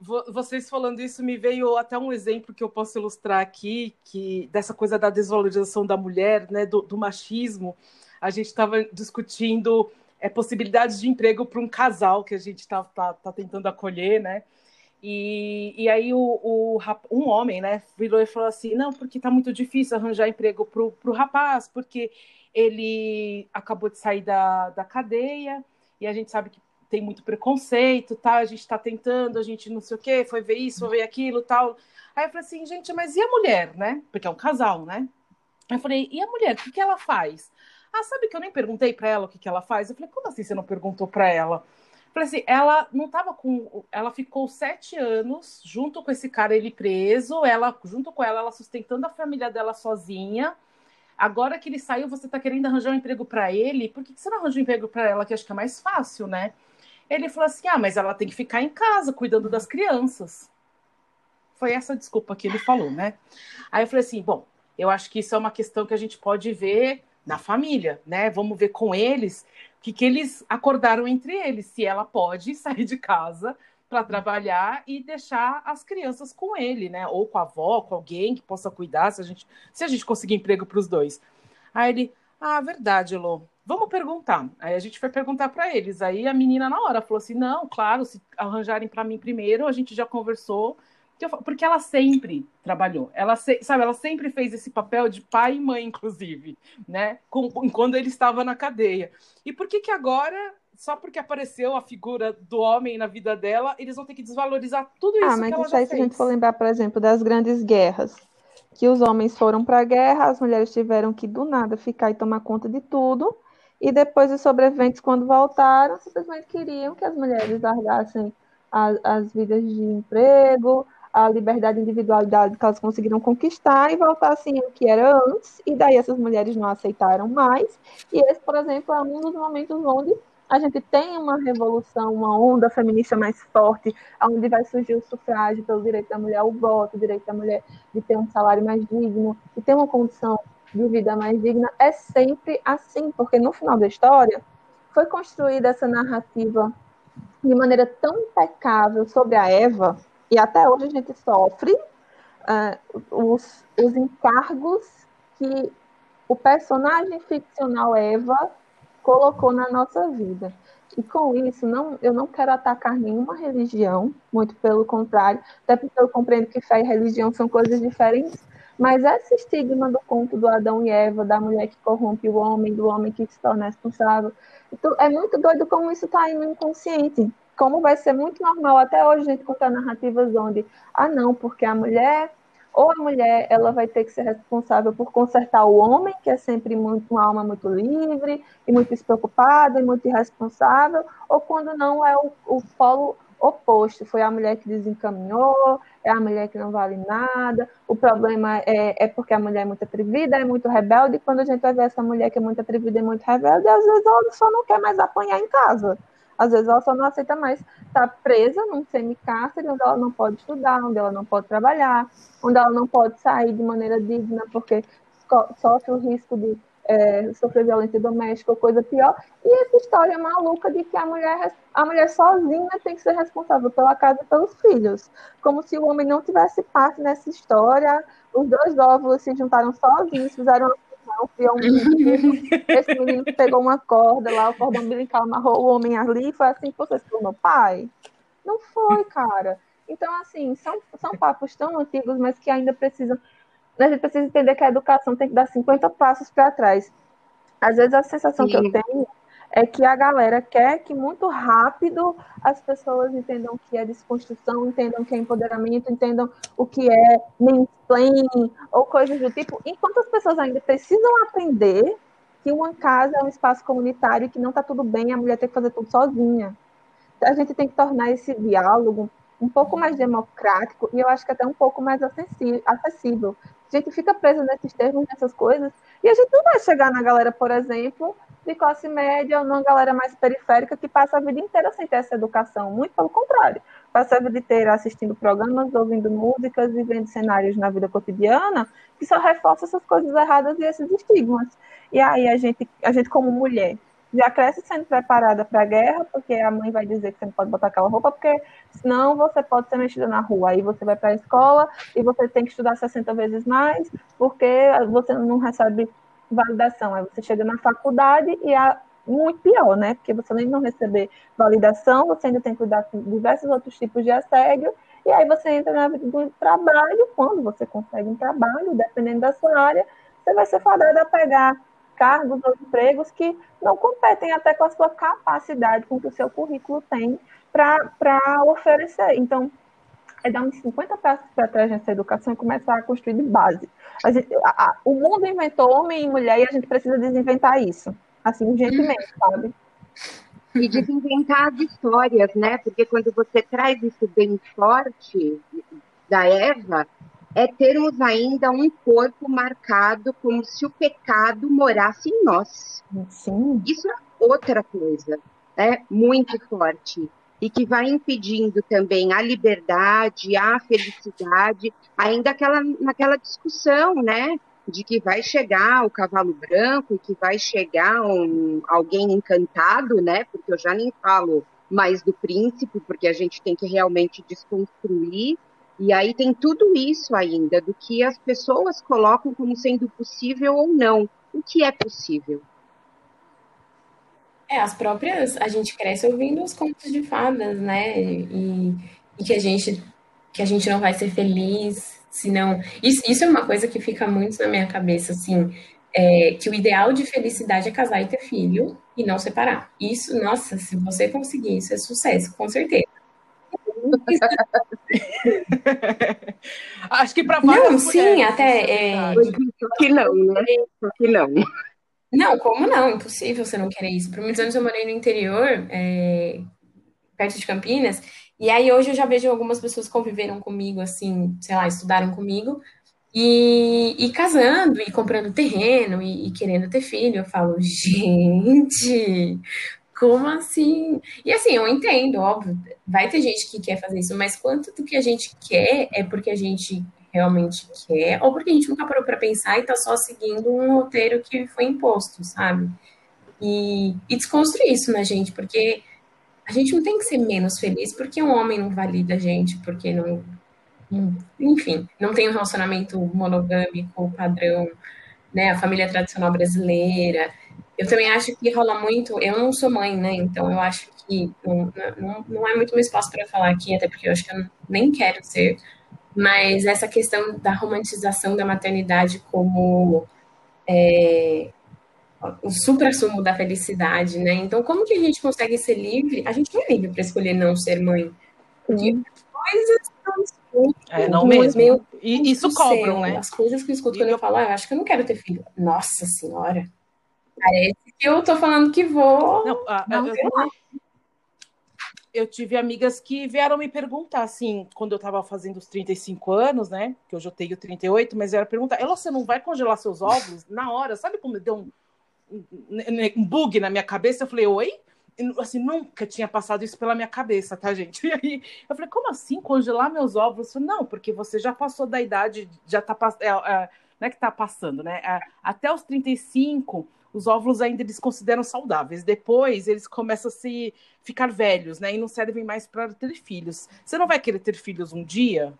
vocês falando isso me veio até um exemplo que eu posso ilustrar aqui, que dessa coisa da desvalorização da mulher, né, do, do machismo. A gente estava discutindo é, possibilidades de emprego para um casal que a gente está tá, tá tentando acolher, né? E, e aí o, o, um homem, né, virou e falou assim, não, porque está muito difícil arranjar emprego para o rapaz, porque ele acabou de sair da, da cadeia e a gente sabe que tem muito preconceito, tá? A gente está tentando, a gente não sei o quê, foi ver isso, foi ver aquilo, tal. Aí eu falei assim, gente, mas e a mulher, né? Porque é um casal, né? Eu falei, e a mulher, o que, que ela faz? Ah, sabe que eu nem perguntei para ela o que, que ela faz? Eu falei, como assim você não perguntou para ela? Eu falei assim, ela não tava com. Ela ficou sete anos junto com esse cara, ele preso, ela, junto com ela, ela sustentando a família dela sozinha. Agora que ele saiu, você tá querendo arranjar um emprego para ele? Por que, que você não arranja um emprego para ela, que acho que é mais fácil, né? Ele falou assim: ah, mas ela tem que ficar em casa cuidando das crianças. Foi essa desculpa que ele falou, né? Aí eu falei assim: bom, eu acho que isso é uma questão que a gente pode ver na família, né? Vamos ver com eles o que, que eles acordaram entre eles, se ela pode *laughs* sair de casa para trabalhar e deixar as crianças com ele, né? Ou com a avó, com alguém que possa cuidar, se a gente, se a gente conseguir emprego para os dois. Aí ele, ah, verdade, Lô. Vamos perguntar. Aí a gente foi perguntar para eles. Aí a menina na hora falou assim: "Não, claro, se arranjarem para mim primeiro, a gente já conversou, porque ela sempre trabalhou, ela se, sabe, ela sempre fez esse papel de pai e mãe, inclusive, né? Com, quando ele estava na cadeia. E por que que agora, só porque apareceu a figura do homem na vida dela, eles vão ter que desvalorizar tudo isso? Ah, mas que ela isso aí, se a gente for lembrar, por exemplo, das grandes guerras, que os homens foram para a guerra, as mulheres tiveram que do nada ficar e tomar conta de tudo. E depois os sobreviventes, quando voltaram, simplesmente queriam que as mulheres largassem as, as vidas de emprego, a liberdade e individualidade que elas conseguiram conquistar e voltar assim ao que era antes, e daí essas mulheres não aceitaram mais. E esse, por exemplo, é um dos momentos onde a gente tem uma revolução, uma onda feminista mais forte, onde vai surgir o sufrágio pelo direito da mulher ao voto, o direito da mulher de ter um salário mais digno, de ter uma condição de vida mais digna, é sempre assim, porque no final da história foi construída essa narrativa de maneira tão impecável sobre a Eva, e até hoje a gente sofre uh, os, os encargos que o personagem ficcional Eva colocou na nossa vida. E com isso, não, eu não quero atacar nenhuma religião, muito pelo contrário, até porque eu compreendo que fé e religião são coisas diferentes, Mas esse estigma do conto do Adão e Eva, da mulher que corrompe o homem, do homem que se torna responsável, então, é muito doido como isso está aí no inconsciente. Como vai ser muito normal até hoje a gente contar narrativas onde, ah, não, porque a mulher ou a mulher ela vai ter que ser responsável por consertar o homem, que é sempre muito, uma alma muito livre e muito despreocupada e muito irresponsável, ou quando não é o, o polo oposto, foi a mulher que desencaminhou, é a mulher que não vale nada, o problema é, é porque a mulher é muito atrevida, é muito rebelde, e quando a gente vai ver essa mulher que é muito atrevida e muito rebelde, às vezes ela só não quer mais apanhar em casa. Às vezes ela só não aceita mais estar presa num semicárcere onde ela não pode estudar, onde ela não pode trabalhar, onde ela não pode sair de maneira digna porque sofre o risco de é, sofrer violência doméstica ou coisa pior. E essa história maluca de que a mulher, a mulher sozinha tem que ser responsável pela casa e pelos filhos. Como se o homem não tivesse parte nessa história. Os dois óvulos se juntaram sozinhos, fizeram não, criou um menino, *laughs* esse menino pegou uma corda lá, o cordão umbilical amarrou o homem ali, foi assim que você se tornou pai? Não foi, cara. Então, assim, são, são papos tão antigos, mas que ainda precisam. A gente precisa entender que a educação tem que dar 50 passos para trás. Às vezes a sensação Sim. que eu tenho é que a galera quer que muito rápido as pessoas entendam o que é desconstrução, entendam o que é empoderamento, entendam o que é mansplaining ou coisas do tipo, enquanto as pessoas ainda precisam aprender que uma casa é um espaço comunitário e que não está tudo bem, a mulher tem que fazer tudo sozinha. A gente tem que tornar esse diálogo um pouco mais democrático e eu acho que até um pouco mais acessível. A gente fica preso nesses termos, nessas coisas, e a gente não vai chegar na galera, por exemplo, de classe média ou numa galera mais periférica que passa a vida inteira sem ter essa educação. Muito pelo contrário. Passa a vida inteira assistindo programas, ouvindo músicas, vivendo cenários na vida cotidiana que só reforçam essas coisas erradas e esses estigmas. E aí a gente, a gente como mulher, já cresce sendo preparada para a guerra, porque a mãe vai dizer que você não pode botar aquela roupa, porque senão você pode ser mexida na rua. Aí você vai para a escola e você tem que estudar 60 vezes mais, porque você não recebe validação. Aí você chega na faculdade e é muito pior, né? Porque você nem não receber validação, você ainda tem que cuidar com diversos outros tipos de assédio, e aí você entra na vida do trabalho, quando você consegue um trabalho, dependendo da sua área, você vai ser fadado a pegar cargos ou empregos que não competem até com a sua capacidade, com que o seu currículo tem para oferecer. Então, é dar uns 50 passos para trás nessa educação e começar a construir de base. A gente, a, a, o mundo inventou homem e mulher e a gente precisa desinventar isso, assim, urgentemente, sabe? E desinventar as histórias, né? Porque quando você traz isso bem forte da Eva, é termos ainda um corpo marcado como se o pecado morasse em nós. Sim. Isso é outra coisa, né? Muito forte e que vai impedindo também a liberdade, a felicidade, ainda aquela, naquela discussão, né? De que vai chegar o cavalo branco e que vai chegar um, alguém encantado, né? Porque eu já nem falo mais do príncipe, porque a gente tem que realmente desconstruir. E aí tem tudo isso ainda, do que as pessoas colocam como sendo possível ou não. O que é possível? É, as próprias. A gente cresce ouvindo os contos de fadas, né? E, e que a gente que a gente não vai ser feliz, senão. Isso, isso é uma coisa que fica muito na minha cabeça, assim. É, que o ideal de felicidade é casar e ter filho e não separar. Isso, nossa, se você conseguir isso, é sucesso, com certeza. *laughs* Acho que para várias Não, sim, até. É... Que não, né? Que não. Não, como não? Impossível você não querer isso. Por muitos anos eu morei no interior, é, perto de Campinas, e aí hoje eu já vejo algumas pessoas que conviveram comigo, assim, sei lá, estudaram comigo, e, e casando, e comprando terreno, e, e querendo ter filho. Eu falo, *laughs* gente, como assim? E assim, eu entendo, óbvio, vai ter gente que quer fazer isso, mas quanto do que a gente quer é porque a gente realmente quer, ou porque a gente nunca parou para pensar e está só seguindo um roteiro que foi imposto, sabe? E, e desconstruir isso na gente, porque a gente não tem que ser menos feliz porque um homem não valida a gente, porque não. Enfim, não tem um relacionamento monogâmico, padrão, né? A família tradicional brasileira. Eu também acho que rola muito. Eu não sou mãe, né? Então eu acho que não, não, não é muito meu espaço para falar aqui, até porque eu acho que eu nem quero ser Mas essa questão da romantização da maternidade como é, o supra-sumo da felicidade, né? Então, como que a gente consegue ser livre? A gente não é livre para escolher não ser mãe. Porque as coisas escuto. É, não Meu mesmo. Deus E isso cobram, né? As coisas que eu escuto E quando eu- eu falo, ah, eu acho que eu não quero ter filho. Nossa senhora. Parece que eu tô falando que vou. Não, a- Não, eu, eu tive amigas que vieram me perguntar, assim, quando eu tava fazendo os 35 anos, né? Que hoje eu tenho 38, mas vieram perguntar, ela, você não vai congelar seus óvulos na hora? Sabe como deu um, um, bug na minha cabeça? Eu falei, oi? Assim, nunca tinha passado isso pela minha cabeça, tá, gente? *laughs* E aí eu falei, como assim congelar meus óvulos? Eu falei, não, porque você já passou da idade, já tá passando. É, é, não é que tá passando, né? É, até os 35, os óvulos ainda eles consideram saudáveis. Depois eles começam a se ficar velhos, né? E não servem mais para ter filhos. Você não vai querer ter filhos um dia?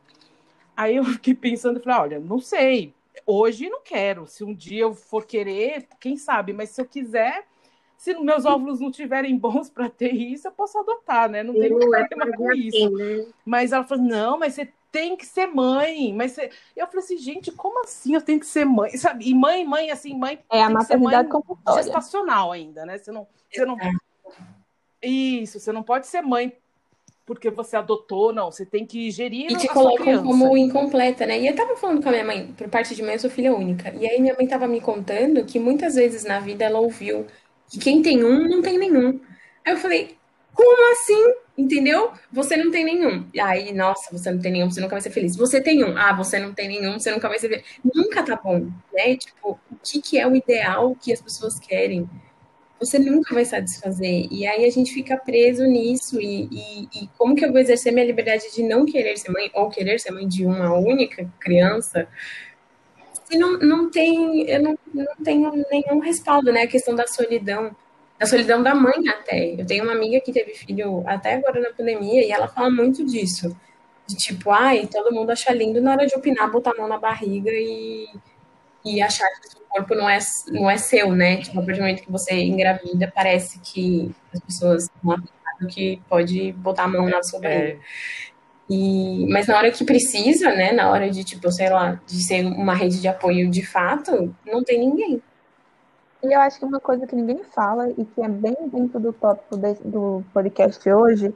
Aí eu *laughs* fiquei pensando e falei, olha, não sei. Hoje não quero. Se um dia eu for querer, quem sabe? Mas se eu quiser, se meus óvulos não tiverem *laughs* bons para ter isso, eu posso adotar, né? Não tem é problema com fazer isso. assim, né? Mas ela falou: não, mas você tem que ser mãe. Mas você... eu falei assim, gente, como assim eu tenho que ser mãe? Sabe? E mãe, mãe, assim, mãe É a mãe maternidade compulsória. gestacional ainda, né? Você não, você não. Isso, você não pode ser mãe porque você adotou, não. Você tem que gerir E te a sua colocam como incompleta, né? E eu tava falando com a minha mãe, por parte de mãe, eu sou filha única. E aí minha mãe tava me contando que muitas vezes na vida ela ouviu que quem tem um não tem nenhum. Aí eu falei, como assim? Entendeu? Você não tem nenhum. Aí, nossa, você não tem nenhum, você nunca vai ser feliz. Você tem um. Ah, você não tem nenhum, você nunca vai ser feliz. Nunca tá bom, né? Tipo, o que, que é o ideal que as pessoas querem? Você nunca vai satisfazer. E aí a gente fica preso nisso. E, e, e como que eu vou exercer minha liberdade de não querer ser mãe ou querer ser mãe de uma única criança se não, não tem, eu não, não tenho nenhum respaldo, né? A questão da solidão, da solidão da mãe até. Eu tenho uma amiga que teve filho até agora na pandemia e ela fala muito disso. De tipo, ai, todo mundo acha lindo na hora de opinar, botar a mão na barriga e, e achar que o seu corpo não é, não é seu, né? Tipo, a partir do momento que você engravida, parece que as pessoas não acreditam que pode botar a mão na sua barriga. É, E, mas na hora que precisa, né? Na hora de, tipo, sei lá, de ser uma rede de apoio de fato, não tem ninguém. E eu acho que uma coisa que ninguém fala e que é bem dentro do tópico desse- do podcast hoje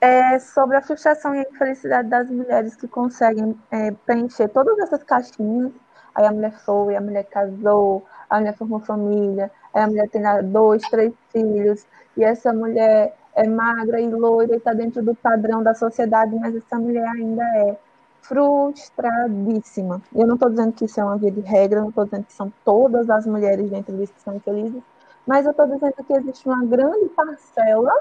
é sobre a frustração e a infelicidade das mulheres que conseguem é, preencher todas essas caixinhas. Aí a mulher foi, a mulher casou, a mulher formou família, aí a mulher tem dois, três filhos, e essa mulher é magra e loira e está dentro do padrão da sociedade, mas essa mulher ainda é frustradíssima. Eu não estou dizendo que isso é uma via de regra, não estou dizendo que são todas as mulheres dentro disso que são infelizes, mas eu estou dizendo que existe uma grande parcela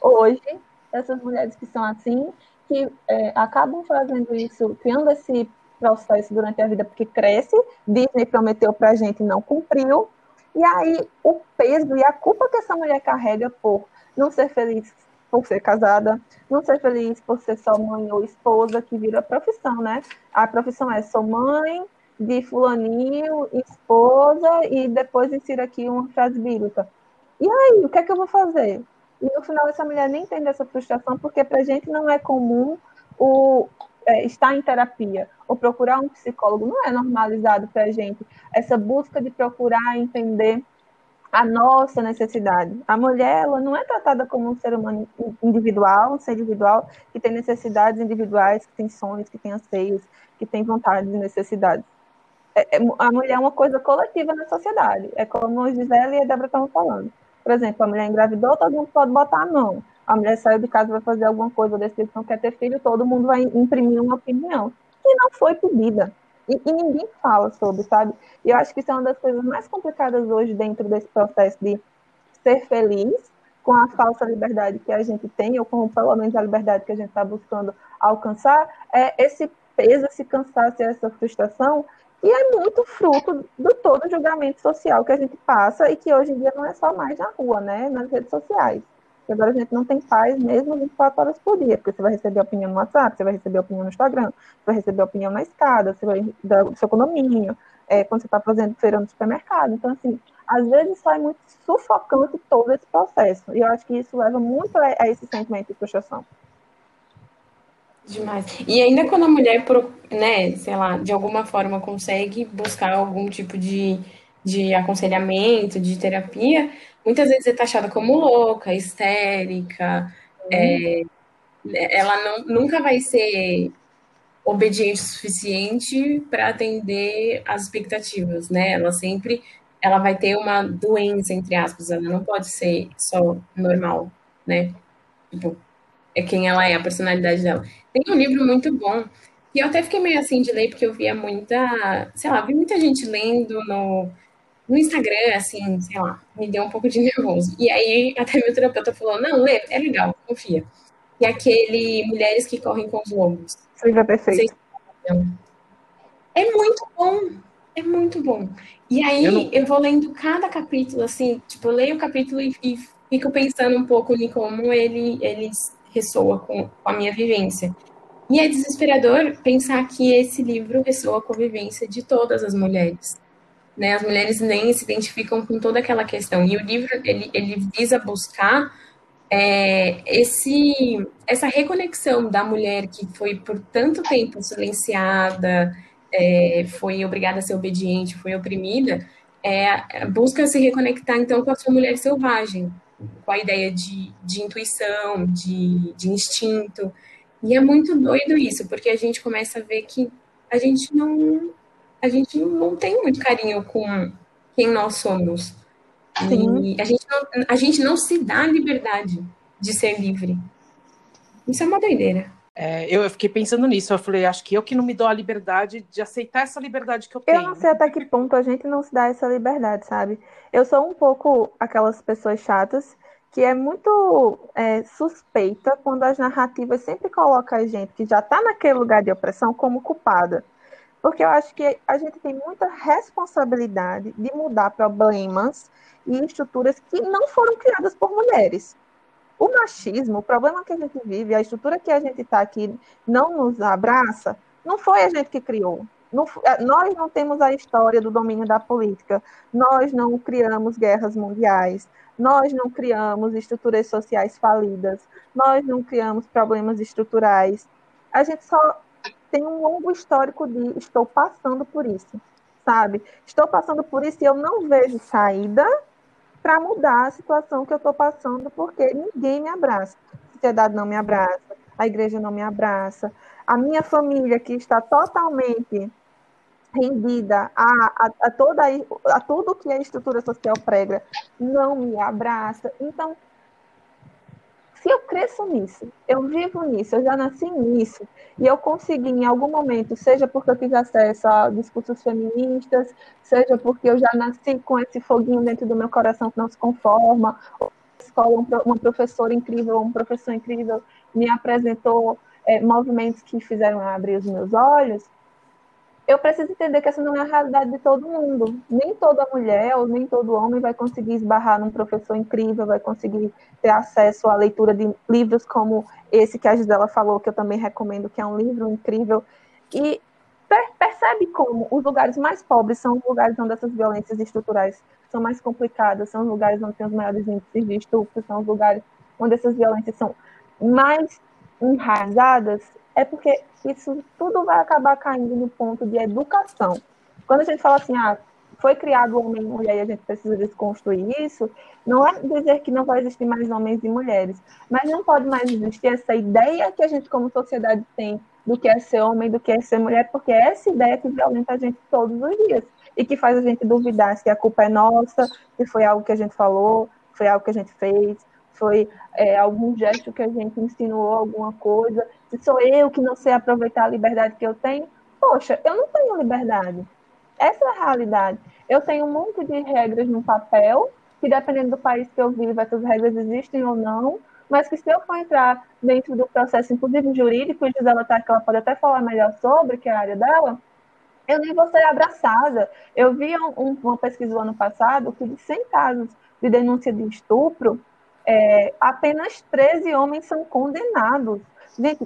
hoje dessas mulheres que são assim, que é, acabam fazendo isso, criando esse processo durante a vida, porque cresce, Disney prometeu pra gente e não cumpriu, e aí o peso e a culpa que essa mulher carrega por não ser feliz por ser casada, não ser feliz por ser só mãe ou esposa, que vira profissão, né? A profissão é sou mãe de fulaninho, esposa, e depois insira aqui uma frase bíblica. E aí, o que é que eu vou fazer? E no final essa mulher nem entende essa frustração, porque pra gente não é comum o é, estar em terapia ou procurar um psicólogo, não é normalizado pra gente essa busca de procurar entender a nossa necessidade. A mulher, ela não é tratada como um ser humano individual, um ser individual que tem necessidades individuais, que tem sonhos, que tem anseios, que tem vontades e necessidades. É, é, a mulher é uma coisa coletiva na sociedade. É como a Gisele e a Débora estavam falando. Por exemplo, a mulher engravidou, todo mundo pode botar a mão. A mulher saiu de casa vai fazer alguma coisa, decidiu que não quer ter filho, todo mundo vai imprimir uma opinião que não foi pedida. E, e, ninguém fala sobre, sabe? E eu acho que isso é uma das coisas mais complicadas hoje dentro desse processo de ser feliz com a falsa liberdade que a gente tem, ou com pelo menos a liberdade que a gente está buscando alcançar, é esse peso, esse cansaço essa frustração que é muito fruto do todo julgamento social que a gente passa e que hoje em dia não é só mais na rua, né? Nas redes sociais. E agora a gente não tem paz mesmo 24 horas por dia, porque você vai receber opinião no WhatsApp, você vai receber opinião no Instagram, você vai receber opinião na escada, você vai dar seu condomínio, é, quando você está fazendo feira no supermercado. Então, assim, às vezes sai muito sufocante todo esse processo. E eu acho que isso leva muito a esse sentimento de frustração. Demais. E ainda quando a mulher, né, sei lá, de alguma forma consegue buscar algum tipo de, de aconselhamento, de terapia, muitas vezes é taxada como louca, histérica, uhum. é, ela não, nunca vai ser obediente o suficiente para atender as expectativas, né? Ela sempre ela vai ter uma doença, entre aspas, ela não pode ser só normal, né? Tipo, é quem ela é, a personalidade dela. Tem um livro muito bom, que eu até fiquei meio assim de ler, porque eu via muita, sei lá, vi muita gente lendo no, no Instagram, assim, sei lá, me deu um pouco de nervoso. E aí até meu terapeuta falou, não, lê, é legal, confia. E aquele Mulheres que Correm com os Lobos. Livro é perfeito. É muito bom, é muito bom. E aí eu, não... eu, vou lendo cada capítulo, assim, tipo, eu leio o capítulo e, e fico pensando um pouco em como ele, ele ressoa com, com a minha vivência. E é desesperador pensar que esse livro ressoa com a vivência de todas as mulheres. Né? As mulheres nem se identificam com toda aquela questão. E o livro, ele, ele visa buscar é, esse, essa reconexão da mulher que foi por tanto tempo silenciada, é, foi obrigada a ser obediente, foi oprimida, é, busca se reconectar então com a sua mulher selvagem, com a ideia de, de intuição, de, de instinto. E é muito doido isso, porque a gente começa a ver que a gente não a gente não tem muito carinho com quem nós somos. Sim. E a gente, não, a gente não se dá a liberdade de ser livre. Isso é uma doideira. É, eu, fiquei pensando nisso. Eu falei, acho que eu que não me dou a liberdade de aceitar essa liberdade que eu tenho. Eu não sei até que ponto a gente não se dá essa liberdade, sabe? Eu sou um pouco aquelas pessoas chatas que é muito é, suspeita quando as narrativas sempre colocam a gente que já está naquele lugar de opressão como culpada. Porque eu acho que a gente tem muita responsabilidade de mudar problemas e estruturas que não foram criadas por mulheres. O machismo, o problema que a gente vive, a estrutura que a gente está aqui não nos abraça, não foi a gente que criou. Não, é, nós não temos a história do domínio da política, nós não criamos guerras mundiais, nós não criamos estruturas sociais falidas, nós não criamos problemas estruturais. A gente só tem um longo histórico de estou passando por isso, sabe? Estou passando por isso e eu não vejo saída para mudar a situação que eu estou passando, porque ninguém me abraça. A sociedade não me abraça, a igreja não me abraça, a minha família, que está totalmente rendida a, a, a, toda, a tudo que a estrutura social prega, não me abraça. Então, se eu cresço nisso, eu vivo nisso, eu já nasci nisso, e eu consegui em algum momento, seja porque eu tive acesso a discursos feministas, seja porque eu já nasci com esse foguinho dentro do meu coração que não se conforma, ou escola, uma professora incrível, um professor incrível me apresentou é, movimentos que fizeram abrir os meus olhos, eu preciso entender que essa não é a realidade de todo mundo. Nem toda mulher ou nem todo homem vai conseguir esbarrar num professor incrível, vai conseguir ter acesso à leitura de livros como esse que a Gisela falou, que eu também recomendo, que é um livro incrível. E percebe como os lugares mais pobres são os lugares onde essas violências estruturais são mais complicadas, são os lugares onde tem os maiores índices de estupro, são os lugares onde essas violências são mais enraizadas é porque isso tudo vai acabar caindo no ponto de educação. Quando a gente fala assim, ah, foi criado homem e mulher e a gente precisa desconstruir isso, não é dizer que não vai existir mais homens e mulheres, mas não pode mais existir essa ideia que a gente, como sociedade, tem do que é ser homem, do que é ser mulher, porque é essa ideia que violenta a gente todos os dias e que faz a gente duvidar se a culpa é nossa, se foi algo que a gente falou, foi algo que a gente fez, foi é, algum gesto que a gente insinuou alguma coisa, sou eu que não sei aproveitar a liberdade que eu tenho, poxa, eu não tenho liberdade. Essa é a realidade. Eu tenho um monte de regras no papel, que dependendo do país que eu vivo, essas regras existem ou não, mas que se eu for entrar dentro do processo, inclusive jurídico, e Gisela tá, que ela pode até falar melhor sobre, que é a área dela, eu nem vou ser abraçada. Eu vi um, uma pesquisa no ano passado que de 100 casos de denúncia de estupro, é, apenas 13 homens são condenados.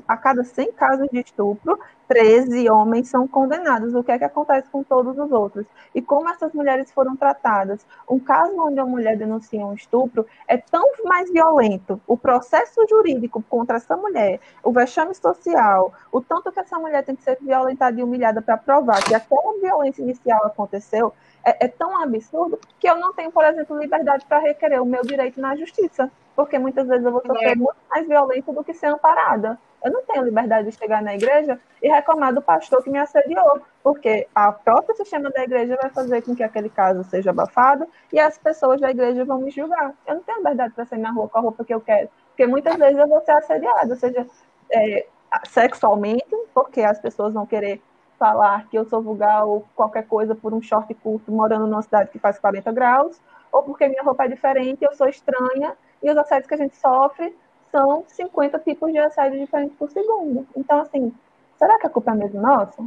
A cada 100 casos de estupro, 13 homens são condenados. O que é que acontece com todos os outros? E como essas mulheres foram tratadas? Um caso onde uma mulher denuncia um estupro é tão mais violento. O processo jurídico contra essa mulher, o vexame social, o tanto que essa mulher tem que ser violentada e humilhada para provar que aquela violência inicial aconteceu, é, é tão absurdo que eu não tenho, por exemplo, liberdade para requerer o meu direito na justiça. Porque muitas vezes eu vou sofrer é. muito mais violência do que ser amparada. Eu não tenho liberdade de chegar na igreja e reclamar do pastor que me assediou, porque o próprio sistema da igreja vai fazer com que aquele caso seja abafado e as pessoas da igreja vão me julgar. Eu não tenho liberdade para sair na rua com a roupa que eu quero, porque muitas vezes eu vou ser assediada, seja é, sexualmente, porque as pessoas vão querer falar que eu sou vulgar ou qualquer coisa por um short curto morando numa cidade que faz 40 graus, ou porque minha roupa é diferente, eu sou estranha, e os assédios que a gente sofre são 50 tipos de assédio diferentes por segundo. Então, assim, será que a culpa é mesmo nossa?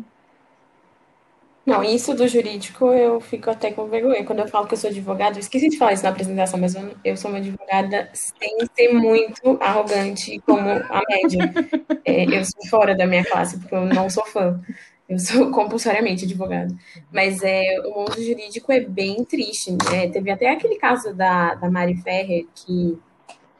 Não, isso do jurídico eu fico até com vergonha. Quando eu falo que eu sou advogada, eu esqueci de falar isso na apresentação, mas eu sou uma advogada sem ser muito arrogante como a média. *laughs* É, eu sou fora da minha classe, porque eu não sou fã. Eu sou *laughs* compulsoriamente advogada. Mas é, o mundo jurídico é bem triste. Né? Teve até aquele caso da, da Mari Ferrer, que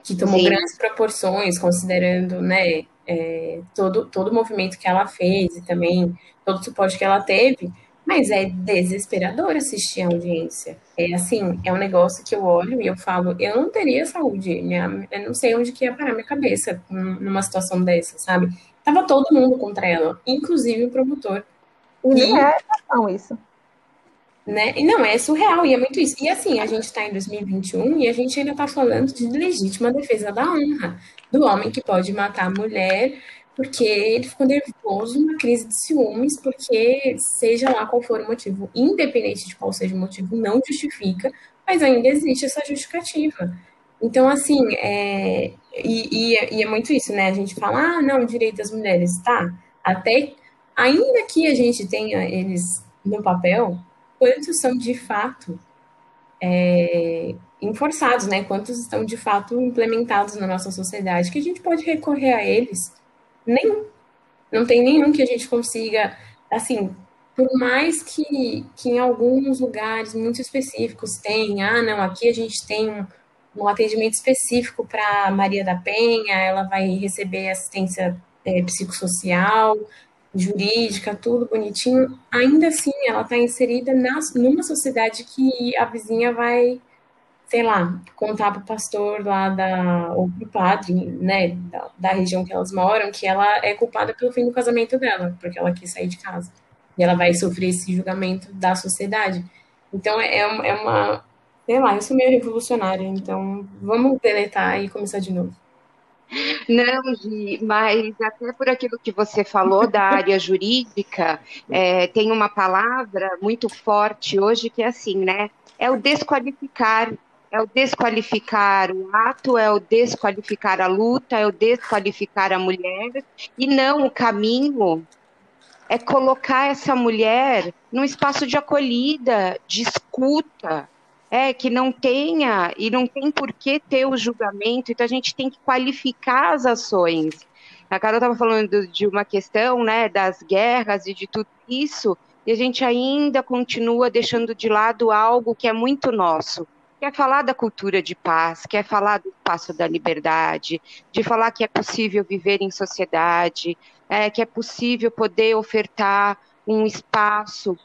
que tomou Sim. grandes proporções, considerando né, é, todo, todo o movimento que ela fez e também todo o suporte que ela teve, mas é desesperador assistir a audiência. É assim, é um negócio que eu olho e eu falo, eu não teria saúde, né? eu não sei onde que ia parar minha cabeça numa situação dessa, sabe? Tava todo mundo contra ela, inclusive o promotor. E, e é isso né? E não, é surreal, e é muito isso. E assim, a gente está em 2021 e a gente ainda está falando de legítima defesa da honra, do homem que pode matar a mulher porque ele ficou nervoso, uma crise de ciúmes, porque seja lá qual for o motivo, independente de qual seja o motivo, não justifica, mas ainda existe essa justificativa. Então, assim, é, e, e, e é muito isso, né? A gente fala, ah, não, direito das mulheres, tá? Até, ainda que a gente tenha eles no papel, quantos são de fato é, enforçados, né? Quantos estão de fato implementados na nossa sociedade, que a gente pode recorrer a eles? Nenhum. Não tem nenhum que a gente consiga, assim, por mais que, que em alguns lugares muito específicos tem, ah, não, aqui a gente tem um, um atendimento específico para Maria da Penha, ela vai receber assistência é, psicossocial, jurídica, tudo bonitinho, ainda assim ela está inserida nas, numa sociedade que a vizinha vai, sei lá, contar para o pastor lá da, ou para o padre, né, da, da, região que elas moram, que ela é culpada pelo fim do casamento dela, porque ela quis sair de casa. E ela vai sofrer esse julgamento da sociedade. Então é, é uma, sei lá, eu sou meio revolucionária, então vamos deletar e começar de novo. Não, Gi, mas até por aquilo que você falou da área jurídica, é, tem uma palavra muito forte hoje que é assim, né? É o desqualificar. É o desqualificar o ato, é o desqualificar a luta, é o desqualificar a mulher, e não o caminho é colocar essa mulher num espaço de acolhida, de escuta, é, que não tenha e não tem por que ter o julgamento, então a gente tem que qualificar as ações. A Carol estava falando de uma questão né, das guerras e de tudo isso, e a gente ainda continua deixando de lado algo que é muito nosso. Quer falar da cultura de paz, quer falar do espaço da liberdade, de falar que é possível viver em sociedade, é, que é possível poder ofertar um espaço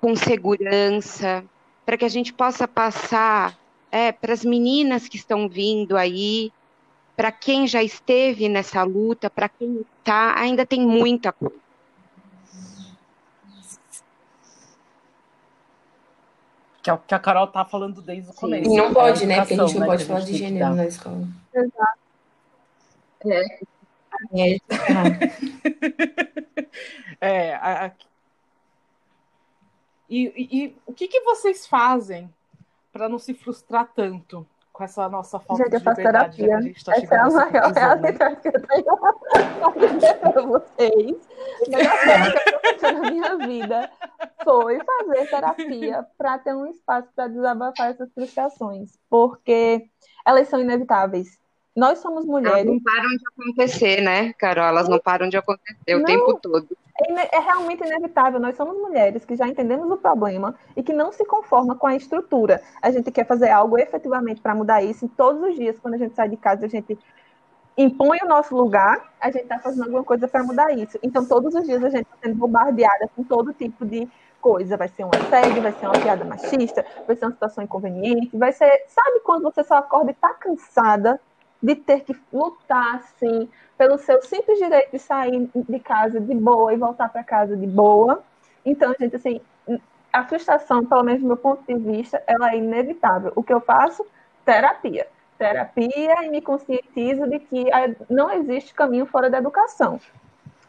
com segurança, para que a gente possa passar é, para as meninas que estão vindo aí, para quem já esteve nessa luta, para quem está, ainda tem muita coisa. Que é o que a Carol tá falando desde o começo. E não pode, né? Porque a gente não né, pode falar de gênero na escola. Exato. É. É, *laughs* é a, e, e, e o que, que vocês fazem para não se frustrar tanto com essa nossa falta gente, de liberdade? Terapia. a gente tá essa é a maior realidade que eu tenho para vocês. A na minha vida foi fazer terapia para ter um espaço para desabafar essas frustrações, porque elas são inevitáveis. Nós somos mulheres. Elas não param de acontecer, né, Carol? Elas não param de acontecer o tempo todo. É, é, realmente inevitável. Nós somos mulheres que já entendemos o problema e que não se conforma com a estrutura. A gente quer fazer algo efetivamente para mudar isso. E todos os dias, quando a gente sai de casa, a gente impõe o nosso lugar, a gente está fazendo alguma coisa para mudar isso. Então, todos os dias a gente está sendo bombardeada com todo tipo de coisa. Vai ser um assédio, vai ser uma piada machista, vai ser uma situação inconveniente, vai ser. Sabe quando você só acorda e está cansada de ter que lutar, assim, pelo seu simples direito de sair de casa de boa e voltar para casa de boa? Então, gente, assim, a frustração, pelo menos do meu ponto de vista, ela é inevitável. O que eu faço? Terapia. Terapia e me conscientizo de que não existe caminho fora da educação.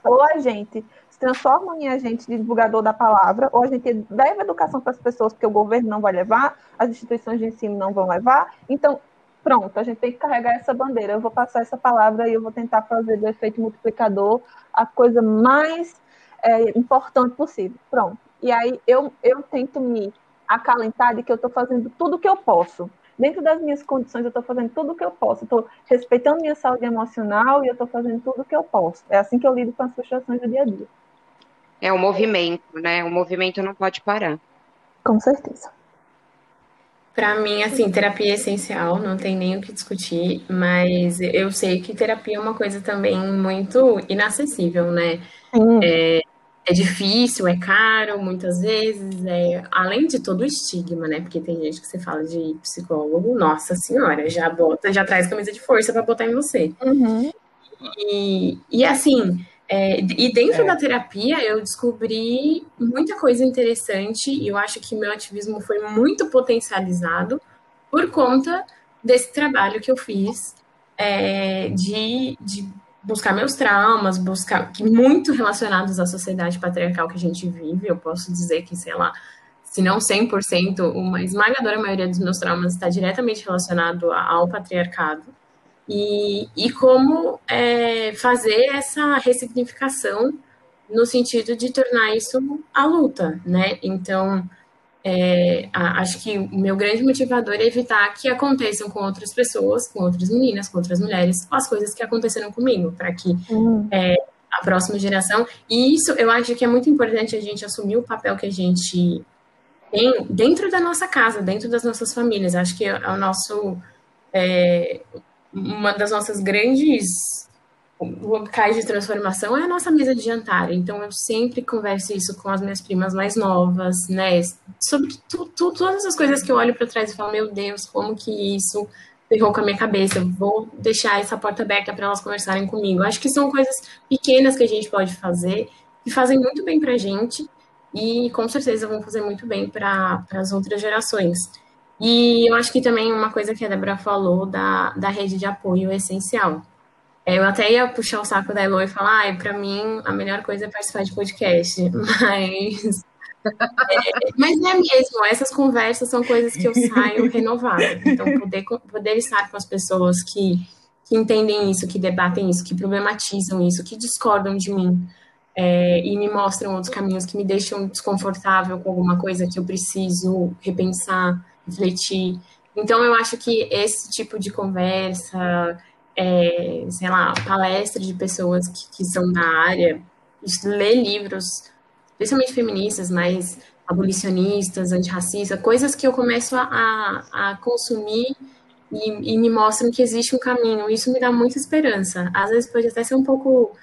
Ou a gente transformam em agente de divulgador da palavra, ou a gente leva educação para as pessoas, porque o governo não vai levar, as instituições de ensino não vão levar. Então, pronto, a gente tem que carregar essa bandeira. Eu vou passar essa palavra e eu vou tentar fazer do efeito multiplicador a coisa mais é, importante possível. Pronto. E aí eu, eu tento me acalentar de que eu estou fazendo tudo o que eu posso dentro das minhas condições, eu estou fazendo tudo o que eu posso. Estou respeitando minha saúde emocional e eu estou fazendo tudo o que eu posso. É assim que eu lido com as frustrações do dia a dia. É o um movimento, né? O movimento não pode parar. Com certeza. Para mim, assim, terapia é essencial, não tem nem o que discutir, mas eu sei que terapia é uma coisa também muito inacessível, né? É, é, difícil, é caro, muitas vezes, é, além de todo o estigma, né? Porque tem gente que você fala de psicólogo, nossa senhora, já bota, já traz camisa de força para botar em você. Uhum. E, e assim, é, e dentro é. da terapia eu descobri muita coisa interessante e eu acho que meu ativismo foi muito potencializado por conta desse trabalho que eu fiz é, de, de, buscar meus traumas, buscar que muito relacionados à sociedade patriarcal que a gente vive. Eu posso dizer que, sei lá, se não 100%, uma esmagadora maioria dos meus traumas está diretamente relacionado ao patriarcado e, e como é, fazer essa ressignificação no sentido de tornar isso a luta, né? Então, é, acho que o meu grande motivador é evitar que aconteçam com outras pessoas, com outras meninas, com outras mulheres, as coisas que aconteceram comigo, para que uhum. é, a próxima geração. E isso eu acho que é muito importante a gente assumir o papel que a gente tem dentro da nossa casa, dentro das nossas famílias. Acho que é o nosso. É, uma das nossas grandes locais de transformação é a nossa mesa de jantar. Então, eu sempre converso isso com as minhas primas mais novas, né? Sobre tu, tu, todas as coisas que eu olho para trás e falo, meu Deus, como que isso ferrou com a minha cabeça. vou deixar essa porta aberta para elas conversarem comigo. Acho que são coisas pequenas que a gente pode fazer, que fazem muito bem para a gente e com certeza vão fazer muito bem para as outras gerações. E eu acho que também uma coisa que a Débora falou da, da rede de apoio é essencial. É, eu até ia puxar o saco da Elo e falar, ah, para mim a melhor coisa é participar de podcast, *laughs* mas é, mas é mesmo, essas conversas são coisas que eu saio renovada. Então, poder, poder estar com as pessoas que, que entendem isso, que debatem isso, que problematizam isso, que discordam de mim é, e me mostram outros caminhos que me deixam desconfortável com alguma coisa que eu preciso repensar, refletir. Então, eu acho que esse tipo de conversa, é, sei lá, palestra de pessoas que, que são da área, ler livros, especialmente feministas, mas abolicionistas, antirracistas, coisas que eu começo a, a, a consumir e, e, me mostram que existe um caminho. Isso me dá muita esperança. Às vezes pode até ser um pouco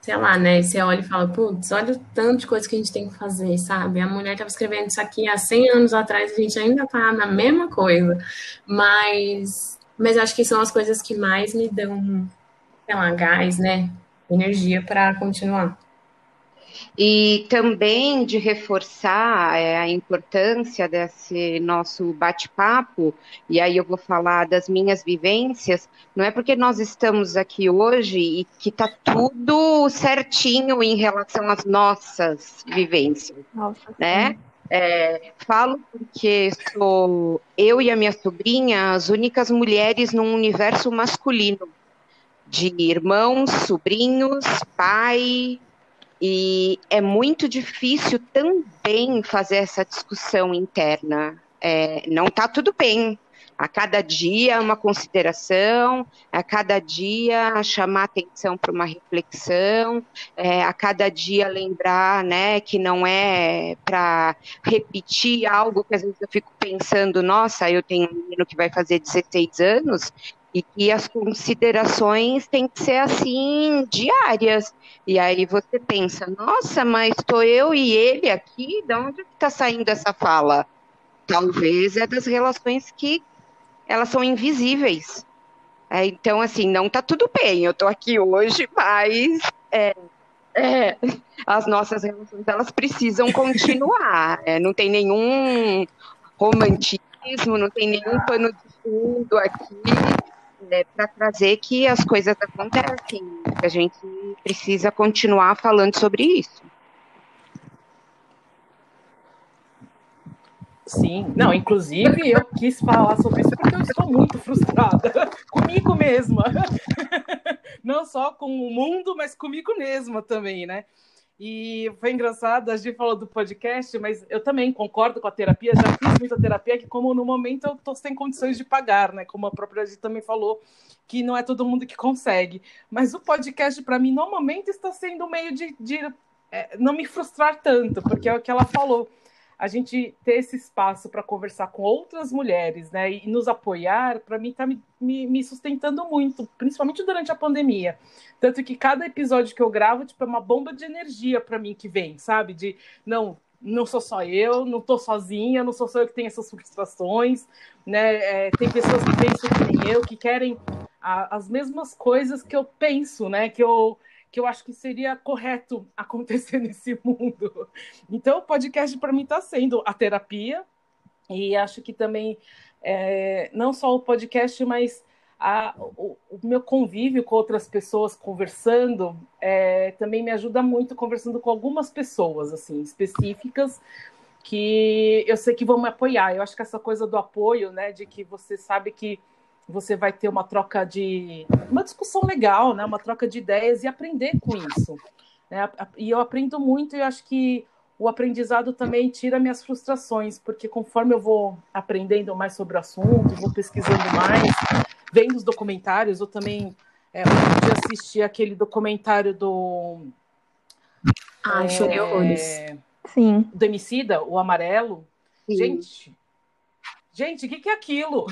sei lá, né? Você olha e fala, putz, olha o tanto de coisa que a gente tem que fazer, sabe? A mulher estava escrevendo isso aqui há 100 anos atrás, a gente ainda tá na mesma coisa. Mas, mas acho que são as coisas que mais me dão, sei lá, gás, né? Energia para continuar e também de reforçar é, a importância desse nosso bate-papo, e aí eu vou falar das minhas vivências, não é porque nós estamos aqui hoje e que está tudo certinho em relação às nossas vivências, Nossa, né? É, falo porque sou eu e a minha sobrinha as únicas mulheres num universo masculino de irmãos, sobrinhos, pai, e é muito difícil também fazer essa discussão interna. É, não está tudo bem. A cada dia uma consideração, a cada dia chamar atenção para uma reflexão, é, a cada dia lembrar né, que não é para repetir algo que às vezes eu fico pensando, nossa, eu tenho um menino que vai fazer 16 anos, e que as considerações têm que ser assim diárias. E aí você pensa, nossa, mas estou eu e ele aqui, de onde está saindo essa fala? Talvez é das relações que elas são invisíveis. É, então, assim, não está tudo bem, eu estou aqui hoje, mas é, é, as nossas relações elas precisam continuar. É, não tem nenhum romantismo, não tem nenhum pano de fundo aqui é, para trazer que as coisas acontecem. A gente precisa continuar falando sobre isso. Sim, não, inclusive eu quis falar sobre isso porque eu estou muito frustrada *laughs* comigo mesma. *laughs* Não só com o mundo, mas comigo mesma também, né? E foi engraçado, a gente falou do podcast, mas eu também concordo com a terapia, já fiz muita terapia, que como no momento eu estou sem condições de pagar, né? Como a própria gente também falou, que não é todo mundo que consegue. Mas o podcast, para mim, no momento, está sendo um meio de, de é, não me frustrar tanto, porque é o que ela falou a gente ter esse espaço para conversar com outras mulheres, né, e nos apoiar, para mim está me, me, me, sustentando muito, principalmente durante a pandemia. Tanto que cada episódio que eu gravo, tipo, é uma bomba de energia para mim que vem, sabe? De não, não sou só eu, não estou sozinha, não sou só eu que tenho essas frustrações, né? É, tem pessoas que pensam que nem eu, que querem a, as mesmas coisas que eu penso, né? Que eu que eu acho que seria correto *laughs* acontecer nesse mundo. Então, o podcast para mim está sendo a terapia, e acho que também é, não só o podcast, mas a, o, o, meu convívio com outras pessoas conversando é, também me ajuda muito conversando com algumas pessoas assim específicas que eu sei que vão me apoiar. Eu acho que essa coisa do apoio, né, de que você sabe que você vai ter uma troca de. uma discussão legal, né? uma troca de ideias e aprender com isso. Né? E eu aprendo muito e acho que o aprendizado também tira minhas frustrações, porque conforme eu vou aprendendo mais sobre o assunto, vou pesquisando mais, vendo os documentários, eu também é, eu assisti aquele documentário do. Ai, é, chorei horrores. Sim. Do Emicida, o Amarelo. Sim. Gente, gente, o que, que é aquilo?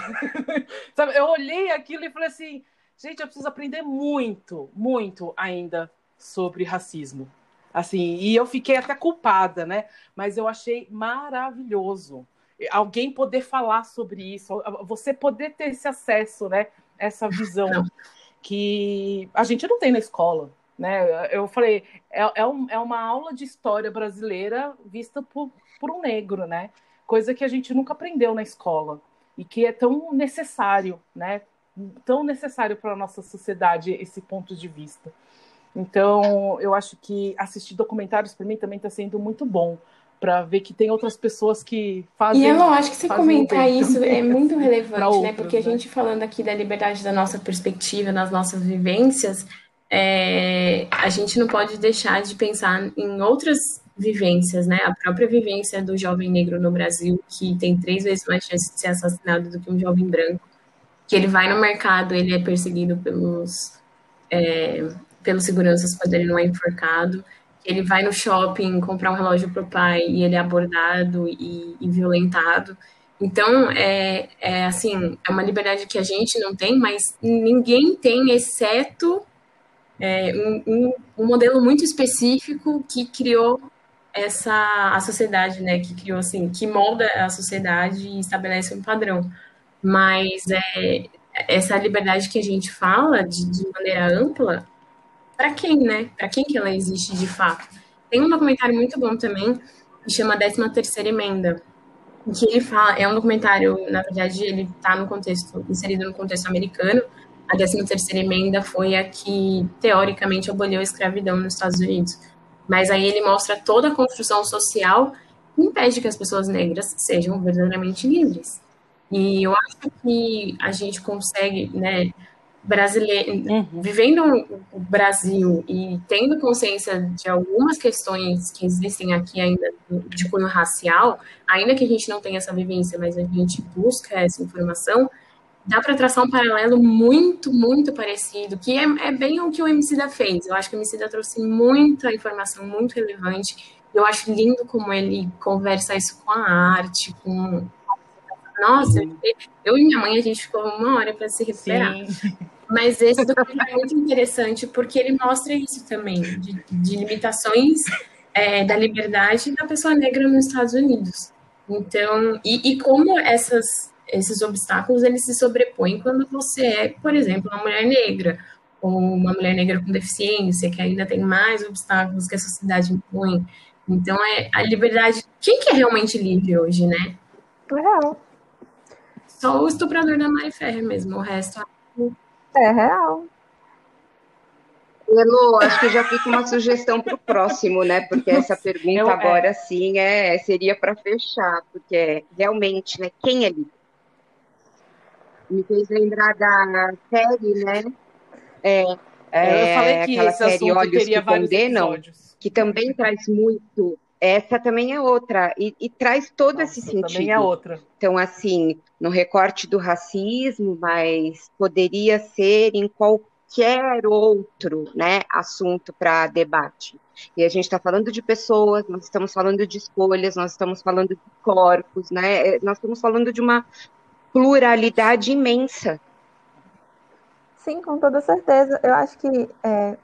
*laughs* Sabe, eu olhei aquilo e falei assim, gente, eu preciso aprender muito, muito ainda sobre racismo. Assim, e eu fiquei até culpada, né? Mas eu achei maravilhoso alguém poder falar sobre isso, você poder ter esse acesso, né? Essa visão que a gente não tem na escola, né? Eu falei, é, é, um, é uma aula de história brasileira vista por, por um negro, né? Coisa que a gente nunca aprendeu na escola e que é tão necessário, né? Tão necessário para a nossa sociedade esse ponto de vista. Então, eu acho que assistir documentários para mim também está sendo muito bom para ver que tem outras pessoas que fazem. E eu acho que você comentar isso é muito *laughs* relevante, outros, né? Porque a gente né? falando aqui da liberdade da nossa perspectiva, das nossas vivências, é, a gente não pode deixar de pensar em outras vivências, né? A própria vivência do jovem negro no Brasil, que tem três vezes mais chance de ser assassinado do que um jovem branco, que ele vai no mercado, ele é perseguido pelos, é, pelos seguranças quando ele não é enforcado, ele vai no shopping comprar um relógio para o pai e ele é abordado e, e violentado. Então, é, é assim, é uma liberdade que a gente não tem, mas ninguém tem, exceto é, um, um, modelo muito específico que criou essa a sociedade, né, que criou assim, que molda a sociedade e estabelece um padrão. Mas é, essa liberdade que a gente fala de, de maneira ampla, para quem, né? Para quem que ela existe de fato? Tem um documentário muito bom também que chama 13 terceira emenda, que ele fala, é um documentário, na verdade, ele está no contexto inserido no contexto americano. A 13 terceira emenda foi a que teoricamente aboliu a escravidão nos Estados Unidos. Mas aí ele mostra toda a construção social que impede que as pessoas negras sejam verdadeiramente livres. E eu acho que a gente consegue, né, brasileiro, uhum. vivendo o Brasil e tendo consciência de algumas questões que existem aqui ainda de cunho racial, ainda que a gente não tenha essa vivência, mas a gente busca essa informação, dá para traçar um paralelo muito, muito parecido, que é, é, bem o que o Emicida fez. Eu acho que o Emicida trouxe muita informação muito relevante. Eu acho lindo como ele conversa isso com a arte, com... Nossa, eu e minha mãe, a gente ficou uma hora para se recuperar. Sim. Mas esse documentário é muito interessante porque ele mostra isso também, de, de limitações é, da liberdade da pessoa negra nos Estados Unidos. Então, e, e como essas, esses obstáculos eles se sobrepõem quando você é, por exemplo, uma mulher negra ou uma mulher negra com deficiência, que ainda tem mais obstáculos que a sociedade impõe. Então, é a liberdade. Quem que é realmente livre hoje, né? Real. Só o estuprador da Mari Ferrer mesmo, o resto é real. Elo, acho que já fica uma sugestão para o próximo, né? Porque essa pergunta Eu, é. agora é. sim é, seria para fechar, porque realmente, né? Quem é livre? Me fez lembrar da série, né? É, é, eu falei que aquela série Olhos que Condenam, que também traz muito essa também é outra, e, e traz todo Nossa, esse sentido. Também é outra. Então, assim, no recorte do racismo, mas poderia ser em qualquer outro né, assunto para debate. E a gente está falando de pessoas, nós estamos falando de escolhas, nós estamos falando de corpos, né? É, nós estamos falando de uma pluralidade imensa. Sim, com toda certeza. Eu acho que é,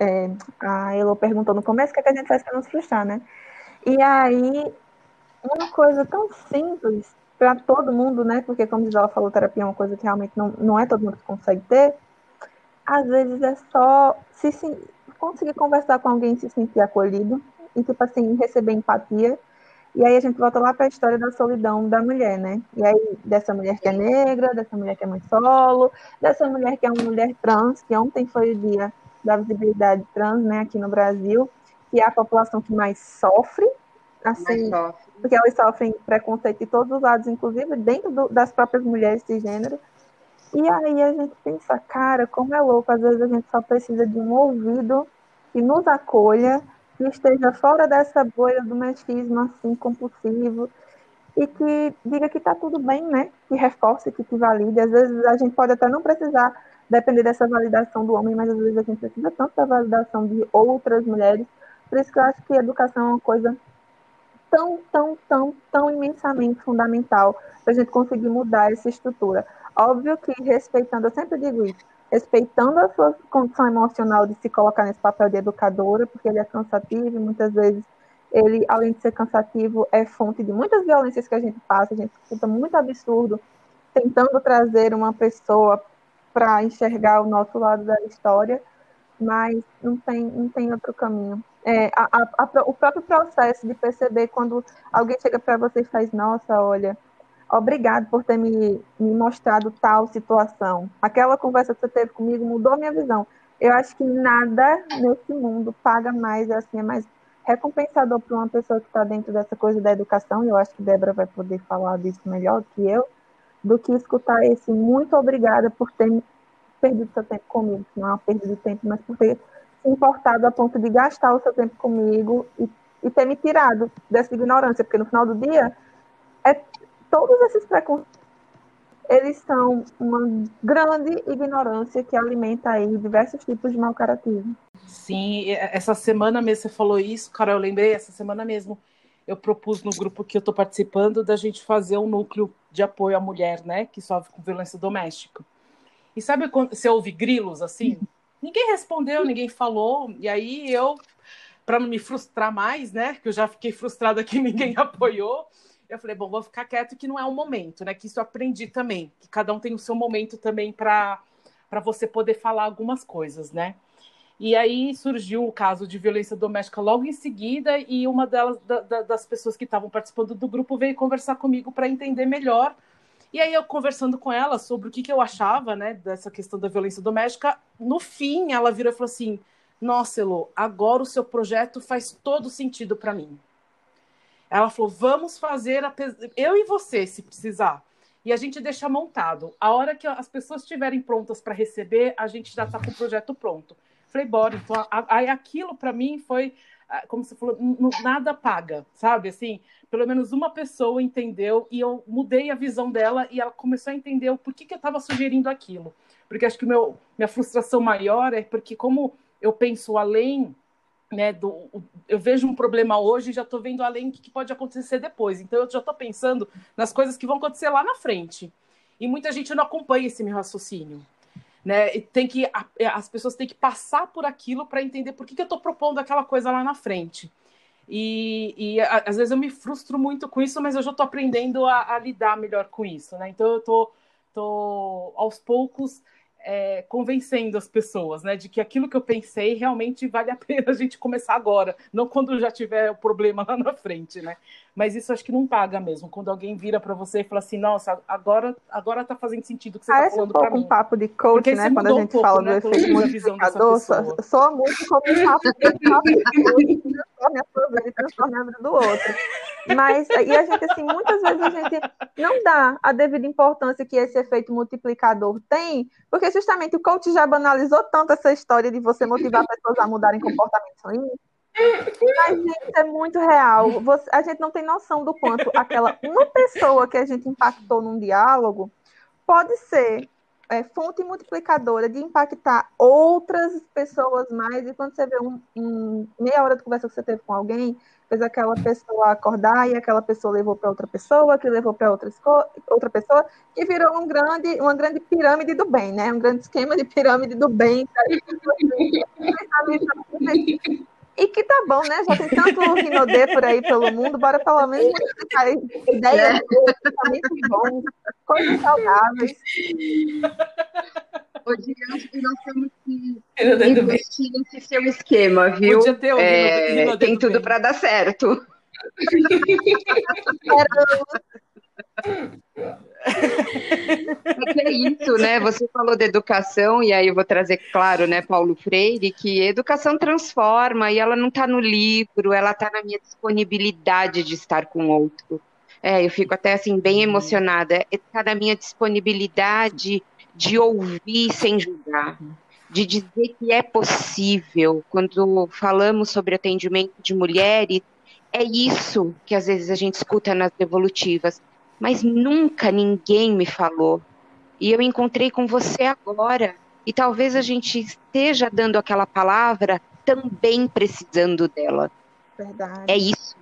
é, a Elo perguntou no começo o que, é que a gente faz para não se frustrar, né? E aí, uma coisa tão simples para todo mundo, né? Porque, como ela falou, terapia é uma coisa que realmente não, não é todo mundo que consegue ter. Às vezes é só se, se conseguir conversar com alguém, se sentir acolhido e, tipo assim, receber empatia. E aí a gente volta lá para a história da solidão da mulher, né? E aí, dessa mulher que é negra, dessa mulher que é mãe solo, dessa mulher que é uma mulher trans, que ontem foi o dia da visibilidade trans, né, aqui no Brasil, que é a população que mais sofre, assim, mais sofre. porque elas sofrem preconceito de todos os lados, inclusive dentro do, das próprias mulheres de gênero. E aí a gente pensa, cara, como é louco, às vezes a gente só precisa de um ouvido que nos acolha, que esteja fora dessa bolha do machismo assim compulsivo e que diga que está tudo bem, né? Que reforce, que te valide. Às vezes a gente pode até não precisar depender dessa validação do homem, mas às vezes a gente precisa tanto da validação de outras mulheres. Por isso que eu acho que educação é uma coisa tão, tão, tão, tão imensamente fundamental para a gente conseguir mudar essa estrutura. Óbvio que respeitando, eu sempre digo isso, respeitando a sua condição emocional de se colocar nesse papel de educadora, porque ele é cansativo e muitas vezes ele, além de ser cansativo, é fonte de muitas violências que a gente passa, a gente escuta muito absurdo tentando trazer uma pessoa para enxergar o nosso lado da história, mas não tem, não tem outro caminho. É, a, a, a, o próprio processo de perceber quando alguém chega para você e faz, nossa, olha, obrigado por ter me, me mostrado tal situação. Aquela conversa que você teve comigo mudou minha visão. Eu acho que nada nesse mundo paga mais, assim, é mais recompensador para uma pessoa que está dentro dessa coisa da educação, e eu acho que Débora vai poder falar disso melhor do que eu, do que escutar esse muito obrigada por ter perdido seu tempo comigo, não é uma perda de tempo, mas por ter se importado a ponto de gastar o seu tempo comigo e, e ter me tirado dessa ignorância, porque no final do dia, é, todos esses preconceitos, eles são uma grande ignorância que alimenta aí diversos tipos de mau caratismo. Sim, essa semana mesmo você falou isso, cara, eu lembrei, essa semana mesmo eu propus no grupo que eu estou participando da gente fazer um núcleo de apoio à mulher, né, que sofre com violência doméstica. E sabe quando você ouve grilos assim? Ninguém respondeu, ninguém falou, e aí eu, para não me frustrar mais, né, que eu já fiquei frustrada que *laughs* ninguém apoiou, eu falei, bom, vou ficar quieto que não é o momento, né, que isso eu aprendi também, que cada um tem o seu momento também para você poder falar algumas coisas, né? E aí surgiu o caso de violência doméstica logo em seguida, e uma delas, da, da, das pessoas que estavam participando do grupo veio conversar comigo para entender melhor. E aí eu conversando com ela sobre o que, que eu achava, né, dessa questão da violência doméstica, no fim ela virou e falou assim: Nossa, Elo, agora o seu projeto faz todo sentido para mim. Ela falou: Vamos fazer a... eu e você, se precisar. E a gente deixa montado. A hora que as pessoas estiverem prontas para receber, a gente já está com o projeto pronto. Falei, bora. Então, aí aquilo para mim foi como você falou, nada paga, sabe? Assim, pelo menos uma pessoa entendeu e eu mudei a visão dela e ela começou a entender o porquê que eu estava sugerindo aquilo. Porque acho que meu, minha frustração maior é porque como eu penso além né, do, eu vejo um problema hoje e já estou vendo além do que pode acontecer depois. Então eu já estou pensando nas coisas que vão acontecer lá na frente. E muita gente não acompanha esse meu raciocínio. Né? E tem que, é, as pessoas têm que passar por aquilo para entender por que, que eu estou propondo aquela coisa lá na frente. E, e às vezes eu me frustro muito com isso, mas eu já estou aprendendo a, a, lidar melhor com isso. Né? Então eu estou aos poucos é, convencendo as pessoas, né, de que aquilo que eu pensei realmente vale a *laughs* pena a gente começar agora, não quando já tiver o problema lá na frente, né? Mas isso acho que não paga mesmo. Quando alguém vira para você e fala assim, nossa, agora agora tá fazendo sentido o que você Parece tá falando para mim. um papo de coach, né? Quando a gente um pouco, fala né, do efeito multiplicador, soa muito como um papo de papo de coach que transforma a sua vida e transforma a vida do outro. Mas, e a gente, assim, muitas vezes a gente não dá a devida importância que esse efeito multiplicador tem, porque justamente o coach já banalizou tanto essa história de você motivar pessoas a mudarem comportamentos mas, é muito real. Você, a gente não tem noção do quanto aquela uma pessoa que a gente impactou num diálogo pode ser é, fonte multiplicadora de impactar outras pessoas mais. E quando você vê um, um, meia hora de conversa que você teve com alguém, fez aquela pessoa acordar e aquela pessoa levou para outra pessoa, que levou para outra, outra pessoa, que virou um grande, uma grande pirâmide do bem, né? Um grande esquema de pirâmide do bem. *laughs* E que tá bom, né? Já tem tanto rinodê por aí pelo mundo, bora pelo menos multiplicar ideias é. pensamentos bons, coisas saudáveis. *laughs* Hoje nós temos que investir nesse seu esquema, viu? Podia ter é, tem tudo para dar certo. *laughs* É é isso, né? Você falou de educação, e aí eu vou trazer, claro, né, Paulo Freire, que educação transforma, e ela não está no livro, ela está na minha disponibilidade de estar com o outro. É, eu fico até assim, bem emocionada. Está na minha disponibilidade de ouvir sem julgar, de dizer que é possível. Quando falamos sobre atendimento de mulheres, é isso que às vezes a gente escuta nas devolutivas mas nunca ninguém me falou. E eu encontrei com você agora. E talvez a gente esteja dando aquela palavra também precisando dela. Verdade. É isso.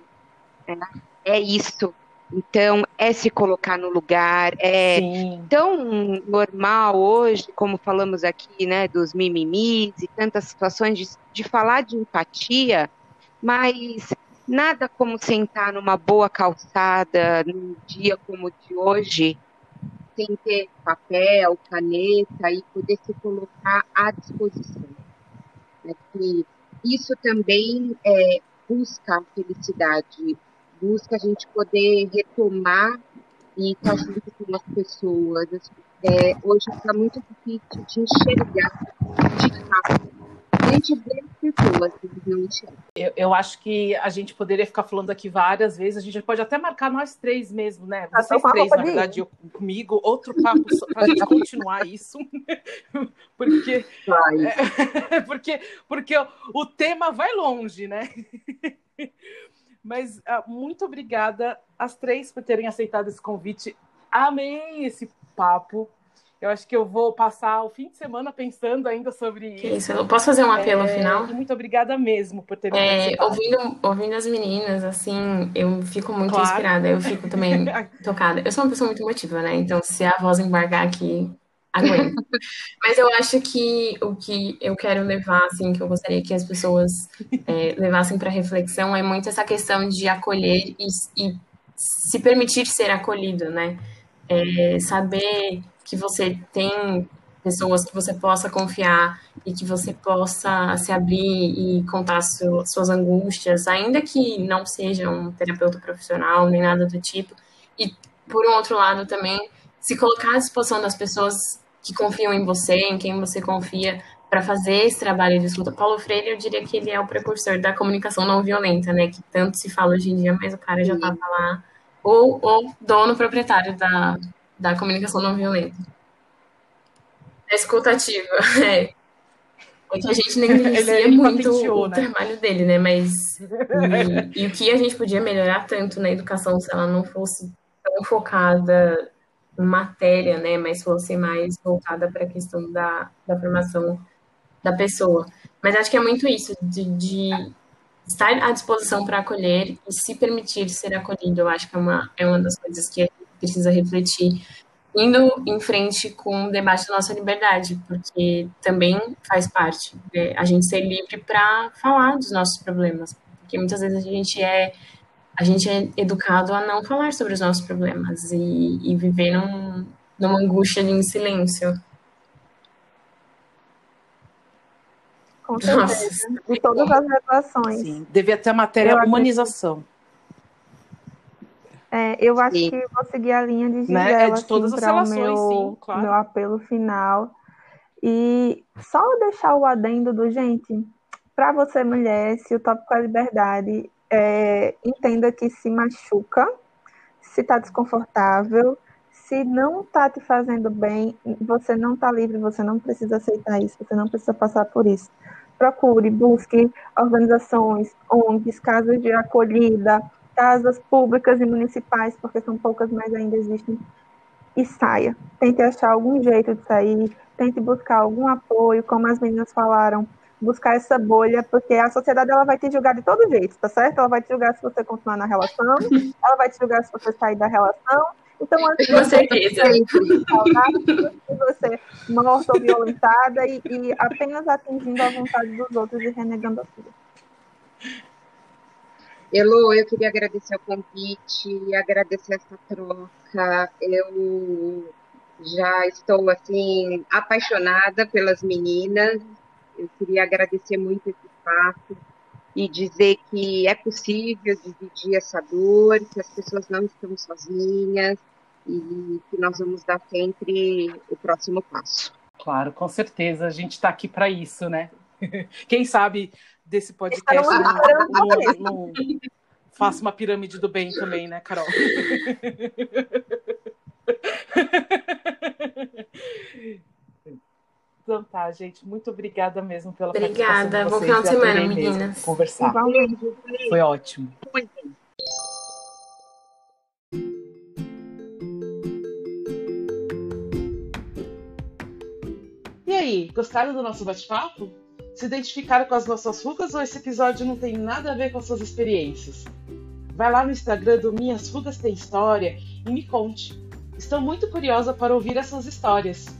É, é isso. Então, é se colocar no lugar. É Sim. tão normal hoje, como falamos aqui, né, dos mimimis e tantas situações de, de falar de empatia, mas Nada como sentar numa boa calçada num dia como o de hoje, sem ter papel, caneta e poder se colocar à disposição. É que isso também é, busca a felicidade, busca a gente poder retomar e estar junto com as pessoas. É, hoje está muito difícil de enxergar de fato gente vê pessoas, eu, eu acho que a gente poderia ficar falando aqui várias vezes. A gente pode até marcar nós três mesmo, né? Ah, Vocês três, na verdade, eu, comigo, outro papo para a gente *laughs* continuar isso. *laughs* porque, é, *laughs* porque, porque o tema vai longe, né? Mas uh, muito obrigada às três por terem aceitado esse convite. Amei esse papo. Eu acho que eu vou passar o fim de semana pensando ainda sobre isso. isso. Eu posso fazer um apelo é, final? muito obrigada mesmo por ter me é, ouvindo, ouvindo as meninas, assim, eu fico muito claro. inspirada, eu fico também *laughs* tocada. Eu sou uma pessoa muito emotiva, né? Então, se a voz embargar aqui, aguento. Mas eu acho que o que eu quero levar, assim, que eu gostaria que as pessoas é, levassem para reflexão é muito essa questão de acolher e, e se permitir ser acolhido, né? É, saber que você tem pessoas que você possa confiar e que você possa se abrir e contar su suas angústias, ainda que não seja um terapeuta profissional nem nada do tipo. E, por um outro lado, também se colocar à disposição das pessoas que confiam em você, em quem você confia, para fazer esse trabalho de escuta. Paulo Freire, eu diria que ele é o precursor da comunicação não violenta, né? Que tanto se fala hoje em dia, mas o cara já estava lá. Ou o dono proprietário da, da comunicação não violenta. A escutativa, *laughs* é. É que a gente negligencia ele, muito o né? trabalho dele, né? Mas. *laughs* E, e, o que a gente podia melhorar tanto na educação se ela não fosse tão focada matéria, né? Mas fosse mais voltada para a questão da, da formação da pessoa. Mas acho que é muito isso, de, de estar à disposição para acolher e se permitir ser acolhido. Eu acho que é uma, é uma das coisas que a gente precisa refletir indo em frente com o debate da nossa liberdade, porque também faz parte né, a gente ser livre para falar dos nossos problemas, porque muitas vezes a gente é a gente é educado a não falar sobre os nossos problemas e, e viver num, numa angústia de em silêncio. Com certeza. Nossa. De todas as relações. Sim, devia ter a matéria Eu humanização. É, eu acho Sim. que vou seguir a linha de Gisela, né? é de todas assim, as relações, meu, sim, claro. meu apelo final. E só deixar o adendo do gente, para você mulher, se o tópico é liberdade, é, entenda que se machuca, se está desconfortável, se não está te fazendo bem, você não está livre, você não precisa aceitar isso, você não precisa passar por isso. Procure, busque organizações, ONGs, casas de acolhida, casas públicas e municipais, porque são poucas, mas ainda existem, e saia. Tente achar algum jeito de sair, tente buscar algum apoio, como as meninas falaram, buscar essa bolha, porque a sociedade ela vai te julgar de todo jeito, tá certo? Ela vai te julgar se você continuar na relação, *laughs* ela vai te julgar se você sair da relação. Então, antes de você você morta ou violentada e, e apenas atingindo a vontade dos outros e renegando a sua. Elo, eu queria agradecer o convite, agradecer essa troca. Eu já estou assim apaixonada pelas meninas. Eu queria agradecer muito esse espaço e dizer que é possível dividir essa dor, que as pessoas não estão sozinhas e que nós vamos dar sempre o próximo passo. Claro, com certeza. A gente está aqui para isso, né? *laughs* Quem sabe desse podcast. Não, faça uma pirâmide do bem também, né, Carol? *laughs* Então tá, gente, muito obrigada mesmo pela Obrigada, bom final de semana, meninas. Conversar. Foi ótimo. E aí, gostaram do nosso bate-papo? Se identificaram com as nossas rugas ou esse episódio não tem nada a ver com as suas experiências? Vai lá no Instagram do Minhas Rugas Tem História e me conte. Estou muito curiosa para ouvir essas histórias.